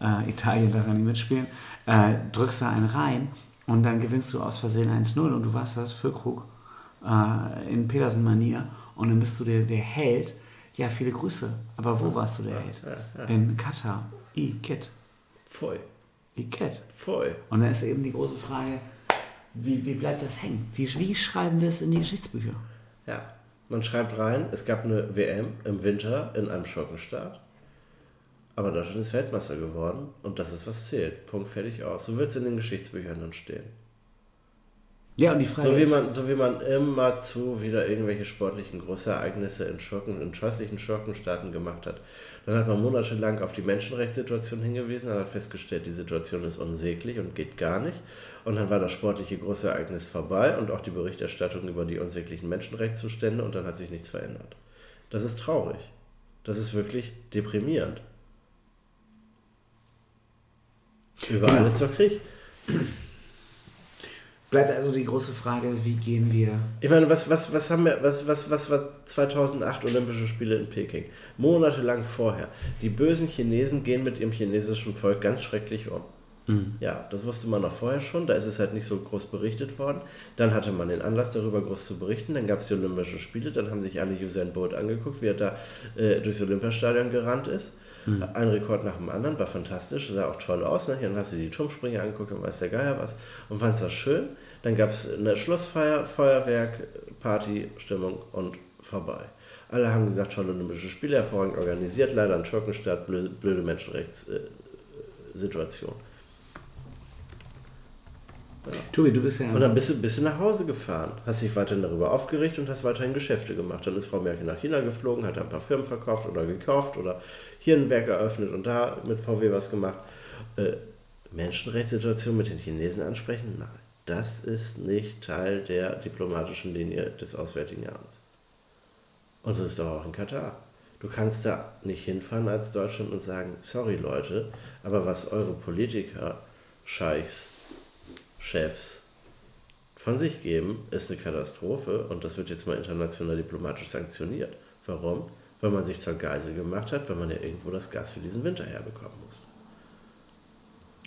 äh, Italien darf ja nicht mitspielen, äh, drückst da einen rein und dann gewinnst du aus Versehen 1-0 und du warst das Füllkrug äh, in Petersen-Manier und dann bist du der, der Held. Ja, viele Grüße. Aber wo warst du der Held? In Katar. Igitt. Voll. Igitt. Voll. Und dann ist eben die große Frage, wie, wie bleibt das hängen? Wie, wie schreiben wir es in die Geschichtsbücher? Ja. Man schreibt rein, es gab eine WM im Winter in einem Schurkenstaat. Aber Deutschland ist Weltmeister geworden und das ist, was zählt. Punkt, fertig, aus. So wird es in den Geschichtsbüchern dann stehen. Ja, und die Frage So wie, ist, man, so wie man immer zu wieder irgendwelche sportlichen Großereignisse in Schurken, in scheußlichen Schurkenstaaten gemacht hat. Dann hat man monatelang auf die Menschenrechtssituation hingewiesen, dann hat festgestellt, die Situation ist unsäglich und geht gar nicht. Und dann war das sportliche Großereignis vorbei und auch die Berichterstattung über die unsäglichen Menschenrechtszustände und dann hat sich nichts verändert. Das ist traurig. Das ist wirklich deprimierend. Überall Genau. ist doch Krieg. Bleibt also die große Frage, wie gehen wir Ich meine, was, was, was haben wir, was, was, was war 2008 Olympische Spiele in Peking? Monatelang vorher. Die bösen Chinesen gehen mit ihrem chinesischen Volk ganz schrecklich um. Ja, das wusste man noch vorher schon, da ist es halt nicht so groß berichtet worden. Dann hatte man den Anlass darüber groß zu berichten, dann gab es die Olympischen Spiele, dann haben sich alle Usain Bolt angeguckt, wie er da äh, durchs Olympiastadion gerannt ist. Ein Rekord nach dem anderen, war fantastisch, sah auch toll aus. Ne? Dann hast du die Turmspringer angeguckt und weiß der Geier was und fandst das schön. Dann gab es eine Schlussfeier, Feuerwerk, Party, Stimmung und vorbei. Alle haben gesagt, tolle Olympische Spiele, hervorragend organisiert, leider in Schurkenstadt, blöde, blöde Menschenrechtssituation. Tobi, du bist ja. Und dann bist du, bist du nach Hause gefahren, hast dich weiterhin darüber aufgeregt und hast weiterhin Geschäfte gemacht. Dann ist Frau Merkel nach China geflogen, hat ein paar Firmen verkauft oder gekauft oder hier ein Werk eröffnet und da mit VW was gemacht. Äh, Menschenrechtssituation mit den Chinesen ansprechen? Nein, das ist nicht Teil der diplomatischen Linie des Auswärtigen Amts. Und so ist es doch auch in Katar. Du kannst da nicht hinfahren als Deutschland und sagen, sorry Leute, aber was eure Politiker, Scheichs, Chefs von sich geben, ist eine Katastrophe und das wird jetzt mal international diplomatisch sanktioniert. Warum? Weil man sich zur Geisel gemacht hat, weil man ja irgendwo das Gas für diesen Winter herbekommen muss.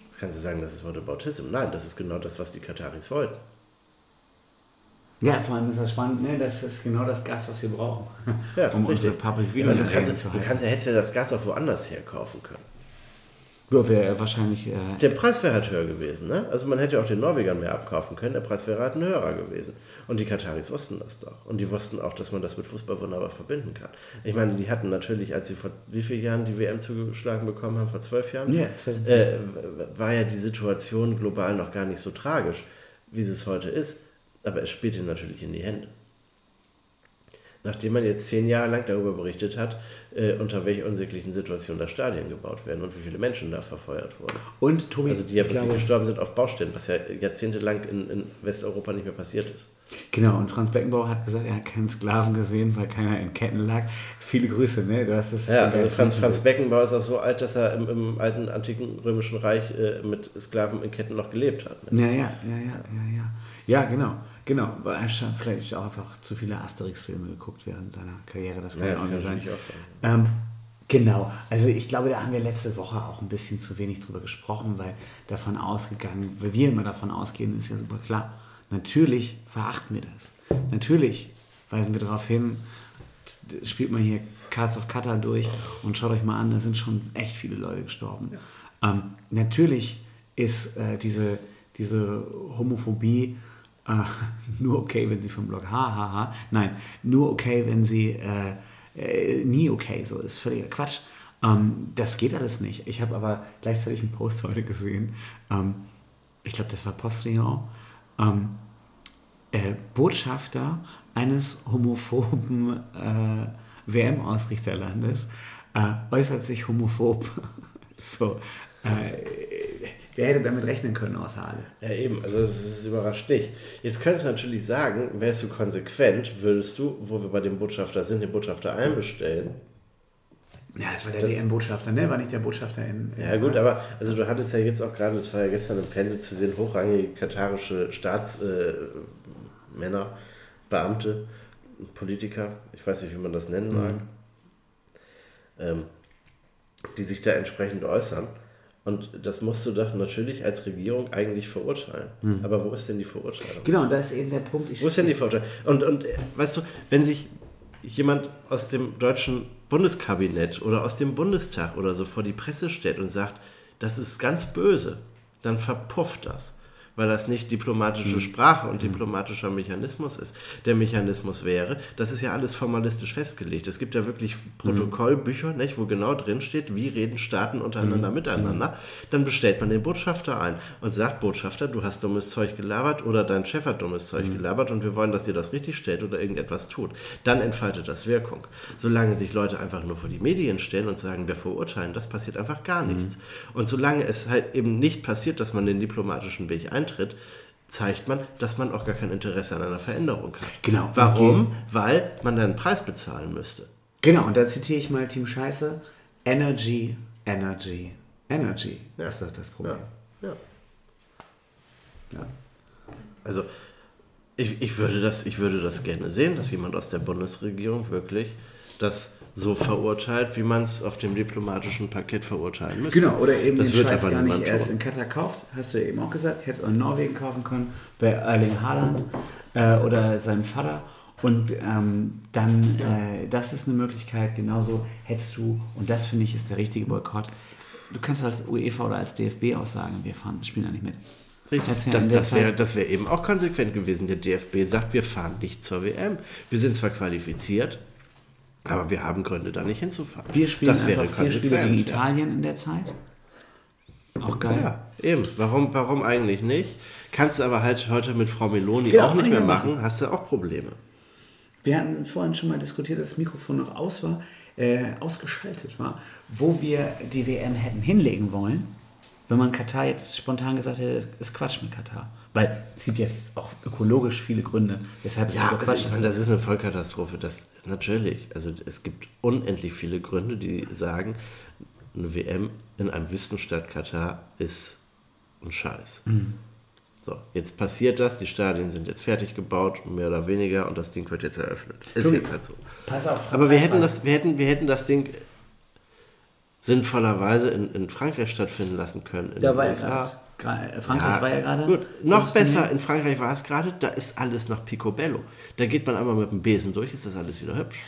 Jetzt kannst du sagen, das ist Whataboutism. Nein, das ist genau das, was die Kataris wollten. Ja, vor allem ist das spannend, ne? das ist genau das Gas, was wir brauchen, Ja, um richtig. unsere Public Ja, Viewing du kannst, zu du kannst, ja- hättest ja das Gas auch woanders herkaufen können. Ja, wäre wahrscheinlich. Äh, Der Preis wäre halt höher gewesen. Ne? Also man hätte auch den Norwegern mehr abkaufen können. Der Preis wäre halt ein höherer gewesen. Und die Kataris wussten das doch. Und die wussten auch, dass man das mit Fußball wunderbar verbinden kann. Ich meine, die hatten natürlich, als sie vor wie vielen Jahren die WM zugeschlagen bekommen haben, vor zwölf Jahren, Ja, 2010. äh, war ja die Situation global noch gar nicht so tragisch, wie sie es heute ist. Aber es spielt ihnen natürlich in die Hände. Nachdem man jetzt zehn Jahre lang darüber berichtet hat, äh, unter welch unsäglichen Situationen da Stadien gebaut werden und wie viele Menschen da verfeuert wurden. und Tobi, Also die ja ich wirklich glaube, gestorben sind auf Baustellen, was ja jahrzehntelang in, in Westeuropa nicht mehr passiert ist. genau, und Franz Beckenbauer hat gesagt, er hat keinen Sklaven gesehen, weil keiner in Ketten lag. Viele Grüße, ne? Du hast es Ja, also Franz, Franz. Beckenbauer ist auch so alt, dass er im, im alten antiken römischen Reich äh, mit Sklaven in Ketten noch gelebt hat. Ne? Ja, ja, ja, ja, ja, ja. Ja, genau, genau. Weil er vielleicht auch einfach zu viele Asterix-Filme geguckt während seiner Karriere, das kann ja, auch nicht sein. auch sein. Ähm, genau, also ich glaube, da haben wir letzte Woche auch ein bisschen zu wenig drüber gesprochen, weil davon ausgegangen, weil wir immer davon ausgehen, ist ja super klar. Natürlich verachten wir das. Natürlich weisen wir darauf hin, spielt man hier Cards of Qatar durch und schaut euch mal an, da sind schon echt viele Leute gestorben. Ähm, natürlich ist äh, diese, diese Homophobie äh, nur okay, wenn sie vom Blog ha, ha, ha. Nein, nur okay, wenn sie äh, äh, nie okay so ist. Völliger Quatsch. Ähm, das geht alles nicht. Ich habe aber gleichzeitig einen Post heute gesehen. Ähm, ich glaube, das war Postillon. Ähm, äh, Botschafter eines homophoben äh, WM-Ausrichterlandes äh, äußert sich homophob. so, äh, wer hätte damit rechnen können außer alle? Ja, eben, also es ist überrascht nicht. Jetzt könntest du natürlich sagen, wärst du konsequent, würdest du, wo wir bei dem Botschafter sind, den Botschafter einbestellen. Ja, es war der DM-Botschafter, ne? War nicht der Botschafter in. in Ja gut, aber also du hattest ja jetzt auch gerade, das war ja gestern im Fernsehen zu sehen, hochrangige katarische Staatsmänner, äh, Beamte, Politiker, ich weiß nicht, wie man das nennen mag, ähm, die sich da entsprechend äußern. Und das musst du doch natürlich als Regierung eigentlich verurteilen. Aber wo ist denn die Verurteilung? Genau, da ist eben der Punkt. Ich, Wo ist denn die Verurteilung? Und, und weißt du, wenn sich jemand aus dem deutschen Bundeskabinett oder aus dem Bundestag oder so vor die Presse stellt und sagt, das ist ganz böse, dann verpufft das. Weil das nicht diplomatische Sprache und diplomatischer Mechanismus ist. Der Mechanismus wäre, das ist ja alles formalistisch festgelegt. Es gibt ja wirklich Protokollbücher, nicht, wo genau drin steht, wie reden Staaten untereinander miteinander. Dann bestellt man den Botschafter ein und sagt, Botschafter, du hast dummes Zeug gelabert oder dein Chef hat dummes Zeug gelabert und wir wollen, dass ihr das richtig stellt oder irgendetwas tut. Dann entfaltet das Wirkung. Solange sich Leute einfach nur vor die Medien stellen und sagen, wir verurteilen, das passiert einfach gar nichts. Und solange es halt eben nicht passiert, dass man den diplomatischen Weg eintritt, zeigt man, dass man auch gar kein Interesse an einer Veränderung hat. Genau. Warum? Weil man dann einen Preis bezahlen müsste. Genau, und da zitiere ich mal Team Scheiße. Energy, Energy, Energy. Ja. ist doch das Problem. Ja. ja. Ja. Also ich, ich, würde das, ich würde das gerne sehen, dass jemand aus der Bundesregierung wirklich das so verurteilt, wie man es auf dem diplomatischen Parkett verurteilen müsste. Genau, oder eben das den wird Scheiß gar nicht erst in Katar kauft, hast du ja eben auch gesagt, hättest auch in Norwegen kaufen können, bei Erling Haaland äh, oder seinem Vater Und ähm, dann, äh, das ist eine Möglichkeit, genauso hättest du, und das finde ich ist der richtige Boykott, du kannst als UEFA oder als DFB auch sagen, wir fahren, spielen da nicht mit. Ja Das, das wäre wär eben auch konsequent gewesen. Der DFB sagt, wir fahren nicht zur WM. Wir sind zwar qualifiziert, aber wir haben Gründe, da nicht hinzufahren. Wir spielen das wäre vier Spiele gegen ja. Italien in der Zeit. Auch geil. Ja, eben. Warum, warum eigentlich nicht? Kannst du aber halt heute mit Frau Meloni Genau, auch nicht mehr mehr machen, hast du auch Probleme. Wir hatten vorhin schon mal diskutiert, dass das Mikrofon noch aus war, äh, ausgeschaltet war, wo wir die WM hätten hinlegen wollen, wenn man Katar jetzt spontan gesagt hätte, es ist Quatsch mit Katar. Weil es gibt ja auch ökologisch viele Gründe, weshalb es Ja, sogar also Quatsch ich ist. meine, das ist eine Vollkatastrophe. Das natürlich. Also es gibt unendlich viele Gründe, die sagen, eine WM in einem Wüstenstadt Katar ist ein Scheiß. Mhm. So, jetzt passiert das, die Stadien sind jetzt fertig gebaut, mehr oder weniger, und das Ding wird jetzt eröffnet. Ist jetzt halt so. Pass auf. Aber wir hätten das, wir hätten, wir hätten das Ding sinnvollerweise in, in Frankreich stattfinden lassen können. In Da war ja USA. gerade. gra- Frankreich war ja gerade. Gut, noch besser, in Frankreich war es gerade, da ist alles nach Picobello. Da geht man einmal mit dem Besen durch, ist das alles wieder hübsch.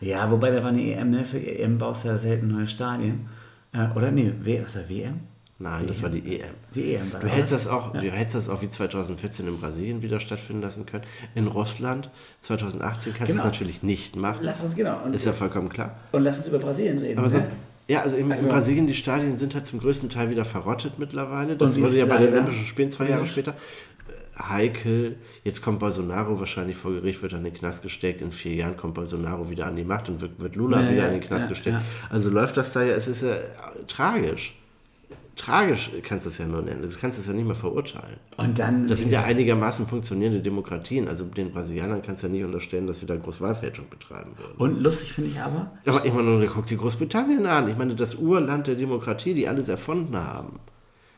Ja, wobei da war eine EM, ne? Für EM baust du ja selten neue Stadien. Äh, oder nee, w was war WM? Nein, das war die EM. Die EM war Du hättest, das auch, Ja. du hättest das auch wie 2014 in Brasilien wieder stattfinden lassen können. In Russland 2018 kannst du Genau. es natürlich nicht machen. Lass uns, genau. Und, Ist ja vollkommen klar. und lass uns über Brasilien reden. Aber ne? sonst, ja, also in, Also- in Brasilien, die Stadien sind halt zum größten Teil wieder verrottet mittlerweile. Das wurde ja bei den da? Olympischen Spielen zwei Jahre Ja. später. Heikel, jetzt kommt Bolsonaro wahrscheinlich vor Gericht, wird an den Knast gesteckt. In vier Jahren kommt Bolsonaro wieder an die Macht und wird, wird Lula Ja, wieder ja, an den Knast ja, gesteckt. Also läuft das da ja, es ist ja äh, tragisch. Tragisch kannst du es ja nur nennen. Du kannst es ja nicht mehr verurteilen. Und dann. Das sind ja einigermaßen funktionierende Demokratien. Also den Brasilianern kannst du ja nicht unterstellen, dass sie da groß Wahlfälschung betreiben würden. Und lustig finde ich aber, Aber ich meine, guck dir Großbritannien an. Ich meine, das Urland der Demokratie, die alles erfunden haben.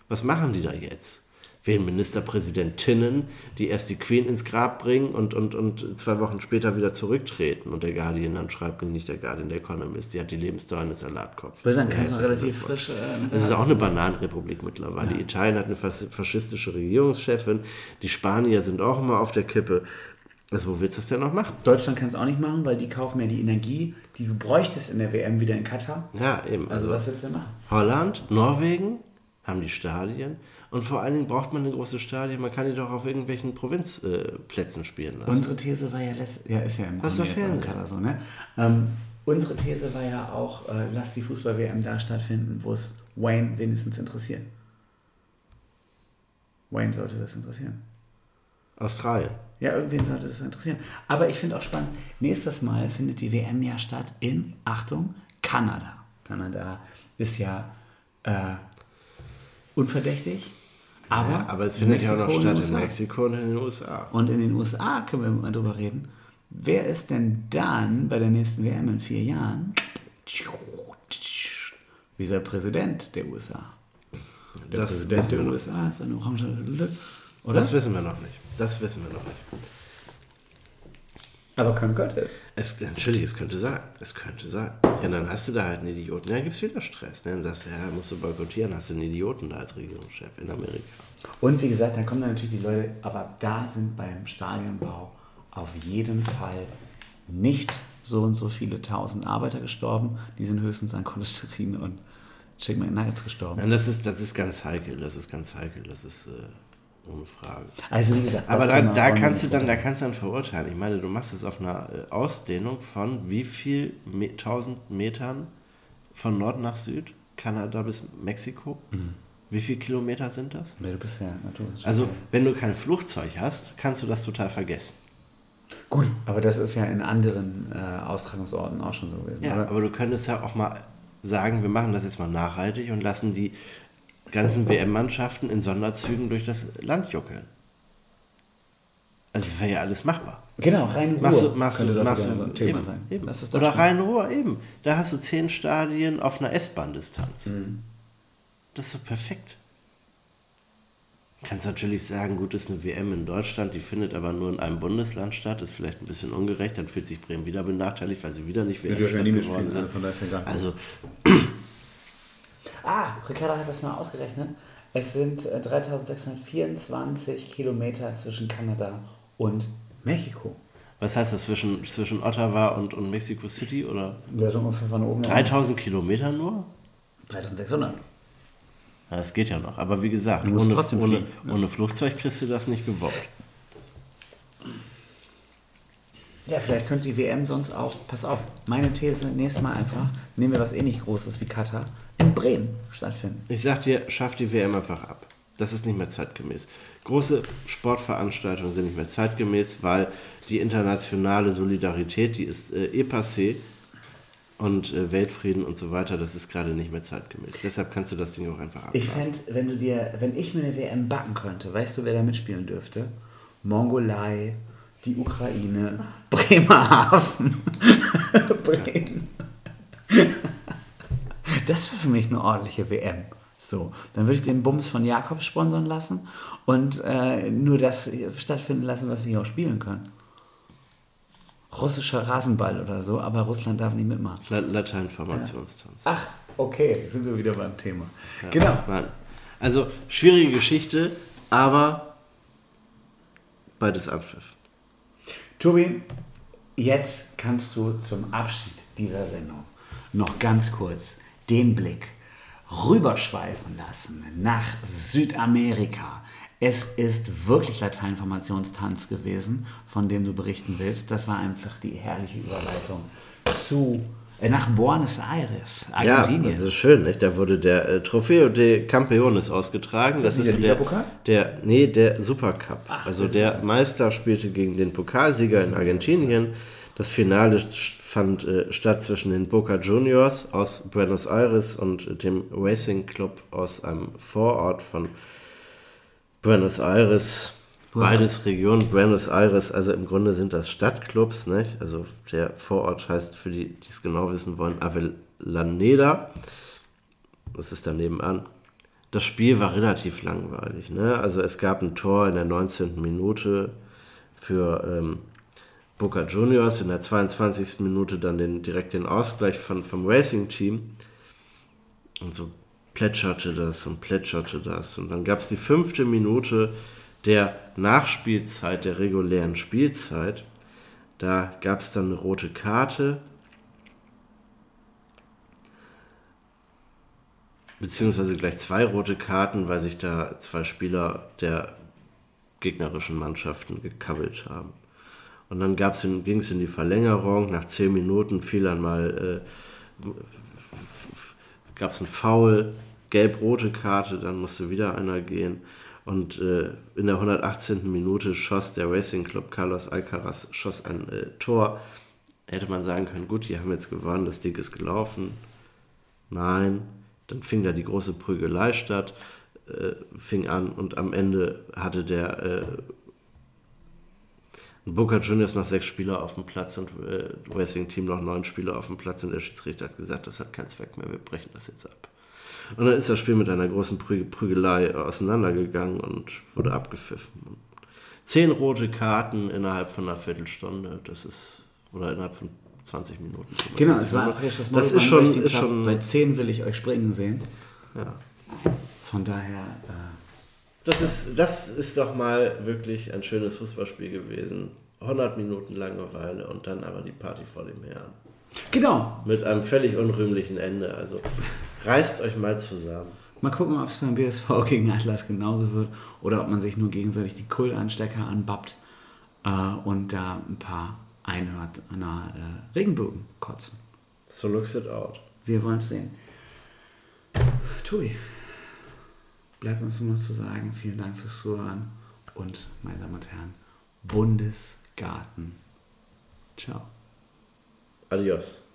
Was machen die da jetzt? Wählen Ministerpräsidentinnen, die erst die Queen ins Grab bringen und, und, und zwei Wochen später wieder zurücktreten. Und der Guardian dann schreibt, nee, nicht der Guardian, der Economist, die hat die Lebensdauer eines Salatkopfes. Ja, kannst noch jetzt- relativ frisch. Äh, das ist auch eine Bananenrepublik mittlerweile. Italien hat eine fas- faschistische Regierungschefin. Die Spanier sind auch immer auf der Kippe. Also wo willst du das denn noch machen? Deutschland kann es auch nicht machen, weil die kaufen ja die Energie, die du bräuchtest in der WM wieder in Katar. Ja, eben. Also, was willst du denn machen? Holland, Norwegen haben die Stadien. Und vor allen Dingen braucht man eine große Stadien. Man kann die doch auf irgendwelchen Provinzplätzen äh, spielen lassen. Unsere These war ja letztes, ja ist ja im Hast du Katar so, ne? Ähm, unsere These war ja auch, äh, lass die Fußball-WM da stattfinden, wo es Wayne wenigstens interessiert. Wayne sollte das interessieren. Australien. Ja, irgendwen sollte das interessieren. Aber ich finde auch spannend, nächstes Mal findet die WM ja statt in, Achtung, Kanada. Kanada ist ja äh, unverdächtig, aber, Ja, aber es findet ja auch noch Mexiko statt in USA. Mexiko und in den USA. Und in den USA können wir mal drüber reden. Wer ist denn dann bei der nächsten WM in vier Jahren dieser Präsident der USA? Der Das Präsident der. USA ist eine orange Lille, oder? Das wissen wir noch nicht. Das wissen wir noch nicht. Aber können könnte es. Es, natürlich, es könnte sein. Es könnte sein. Ja, dann hast du da halt einen Idioten. Ja, dann gibt es wieder Stress. Ne? Dann sagst du, ja, musst du boykottieren, hast du einen Idioten da als Regierungschef in Amerika. Und wie gesagt, dann kommen dann natürlich die Leute, aber da sind beim Stadionbau auf jeden Fall nicht so und so viele tausend Arbeiter gestorben. Die sind höchstens an Cholesterin und Chicken McNuggets gestorben. Nein, das ist, das ist ganz heikel. Das ist ganz heikel. Das ist äh, ohne Frage. Also wie gesagt, Aber da, da kannst du dann, da kannst du dann verurteilen. Ich meine, du machst es auf einer äh, Ausdehnung von wie viel 1000 Metern von Nord nach Süd, Kanada bis Mexiko. Mhm. Wie viele Kilometer sind das? Ja, du bist ja Naturwissenschaftler. Also, wenn du kein Flugzeug hast, kannst du das total vergessen. gut, aber das ist ja in anderen äh, Austragungsorten auch schon so gewesen, Ja, oder? aber du könntest ja auch mal sagen, wir machen das jetzt mal nachhaltig und lassen die ganzen WM-Mannschaften in Sonderzügen durch das Land juckeln. Also wäre ja alles machbar. Genau, Rhein-Ruhr Machst du, machst könnte du, machst du so ein Thema eben, sein. Eben. Oder Deutschland. Rhein-Ruhr eben. Da hast du zehn Stadien auf einer S-Bahn-Distanz. Mhm. Das ist doch perfekt. Du kannst natürlich sagen, gut, ist eine WM in Deutschland, die findet aber nur in einem Bundesland statt, ist vielleicht ein bisschen ungerecht, dann fühlt sich Bremen wieder benachteiligt, weil sie wieder nicht WM geworden sind. von daher ja. Also, Ah, Ricardo hat das mal ausgerechnet. Es sind äh, 3624 Kilometer zwischen Kanada und Mexiko. Was heißt das zwischen, zwischen Ottawa und, und Mexico City? Oder Ja, so ungefähr von oben. 3000 Kilometer nur? 3600. Ja, das geht ja noch. Aber wie gesagt, ohne, ohne, ne? ohne Flugzeug kriegst du das nicht gewuppt. Ja, vielleicht könnte die WM sonst auch, pass auf, meine These, nächstes Mal einfach, nehmen wir was ähnlich Großes wie Katar, in Bremen stattfinden. Ich sag dir, schaff die WM einfach ab. Das ist nicht mehr zeitgemäß. Große Sportveranstaltungen sind nicht mehr zeitgemäß, weil die internationale Solidarität, die ist äh, eh passé und äh, Weltfrieden und so weiter, das ist gerade nicht mehr zeitgemäß. Deshalb kannst du das Ding auch einfach Ich ablassen. fände, wenn du dir, wenn ich mir eine WM backen könnte, weißt du, wer da mitspielen dürfte? Mongolei, die Ukraine, Bremerhaven, Bremen. Das wäre für mich eine ordentliche WM. So, dann würde ich den Bums von Jakobs sponsern lassen und äh, nur das stattfinden lassen, was wir hier auch spielen können. Russischer Rasenball oder so, aber Russland darf nicht mitmachen. La Lateinformationstanz. Ach, okay, sind wir wieder beim Thema. Genau. Mann. Also, schwierige Geschichte, aber beides Anpfiff. Tobi, jetzt kannst du zum Abschied dieser Sendung noch ganz kurz den Blick rüberschweifen lassen nach Südamerika. Es ist wirklich Lateinformationstanz gewesen, von dem du berichten willst. Das war einfach die herrliche Überleitung zu äh, nach Buenos Aires, Ja, Argentinien. das ist schön, nicht? Da wurde der äh, Trofeo de Campeones ausgetragen. Ist das nicht der der, Ligapokal? der, nee, der Supercup. Ach, also der der Meister spielte gegen den Pokalsieger in Argentinien. Das Finale fand äh, statt zwischen den Boca Juniors aus Buenos Aires und dem Racing Club aus einem Vorort von Buenos Aires. Beides Region Buenos Aires, also im Grunde sind das Stadtclubs, nicht? Also der Vorort heißt für die, die es genau wissen wollen, Avellaneda. Das ist daneben an. Das Spiel war relativ langweilig. Ne? Also es gab ein Tor in der 19. Minute für ähm, Boca Juniors, in der 22. Minute dann den, direkt den Ausgleich von, vom Racing-Team. Und so plätscherte das und plätscherte das. Und dann gab es die fünfte Minute der Nachspielzeit, der regulären Spielzeit. Da gab es dann eine rote Karte. Beziehungsweise gleich zwei rote Karten, weil sich da zwei Spieler der gegnerischen Mannschaften gekabbelt haben. Und dann ging es in die Verlängerung. Nach zehn Minuten fiel einmal, äh, gab es einen Foul, gelb-rote Karte, dann musste wieder einer gehen. Und äh, in der 118. Minute schoss der Racing Club Carlos Alcaraz schoss ein äh, Tor. Hätte man sagen können, gut, die haben jetzt gewonnen, das Ding ist gelaufen. Nein, dann fing da die große Prügelei statt, äh, fing an und am Ende hatte der Boca Juniors noch sechs Spieler auf dem Platz und äh, Racing Team noch neun Spieler auf dem Platz und der Schiedsrichter hat gesagt, das hat keinen Zweck mehr, wir brechen das jetzt ab. Und dann ist das Spiel mit einer großen Prü Prügelei auseinandergegangen und wurde abgepfiffen. Zehn rote Karten innerhalb von einer Viertelstunde, das ist, oder innerhalb von 20 Minuten. Genau, 25 es war Minuten. praktisch das das ist schon, ist schon Bei 10 will ich euch springen sehen. ja. Von daher, äh, Das ist, das ist doch mal wirklich ein schönes Fußballspiel gewesen. 100 Minuten Langeweile und dann aber die Party vor dem Herrn. genau. Mit einem völlig unrühmlichen Ende. Also reißt euch mal zusammen. Mal gucken, ob es beim BSV gegen Atlas genauso wird oder ob man sich nur gegenseitig die Kultanstecker anbappt äh, und da ein paar Einhörner äh, Regenbögen kotzen. So looks it out. Wir wollen es sehen. Tobi, bleibt uns nur noch zu sagen, vielen Dank fürs Zuhören und, meine Damen und Herren, Bundesgarten. Ciao. Adios.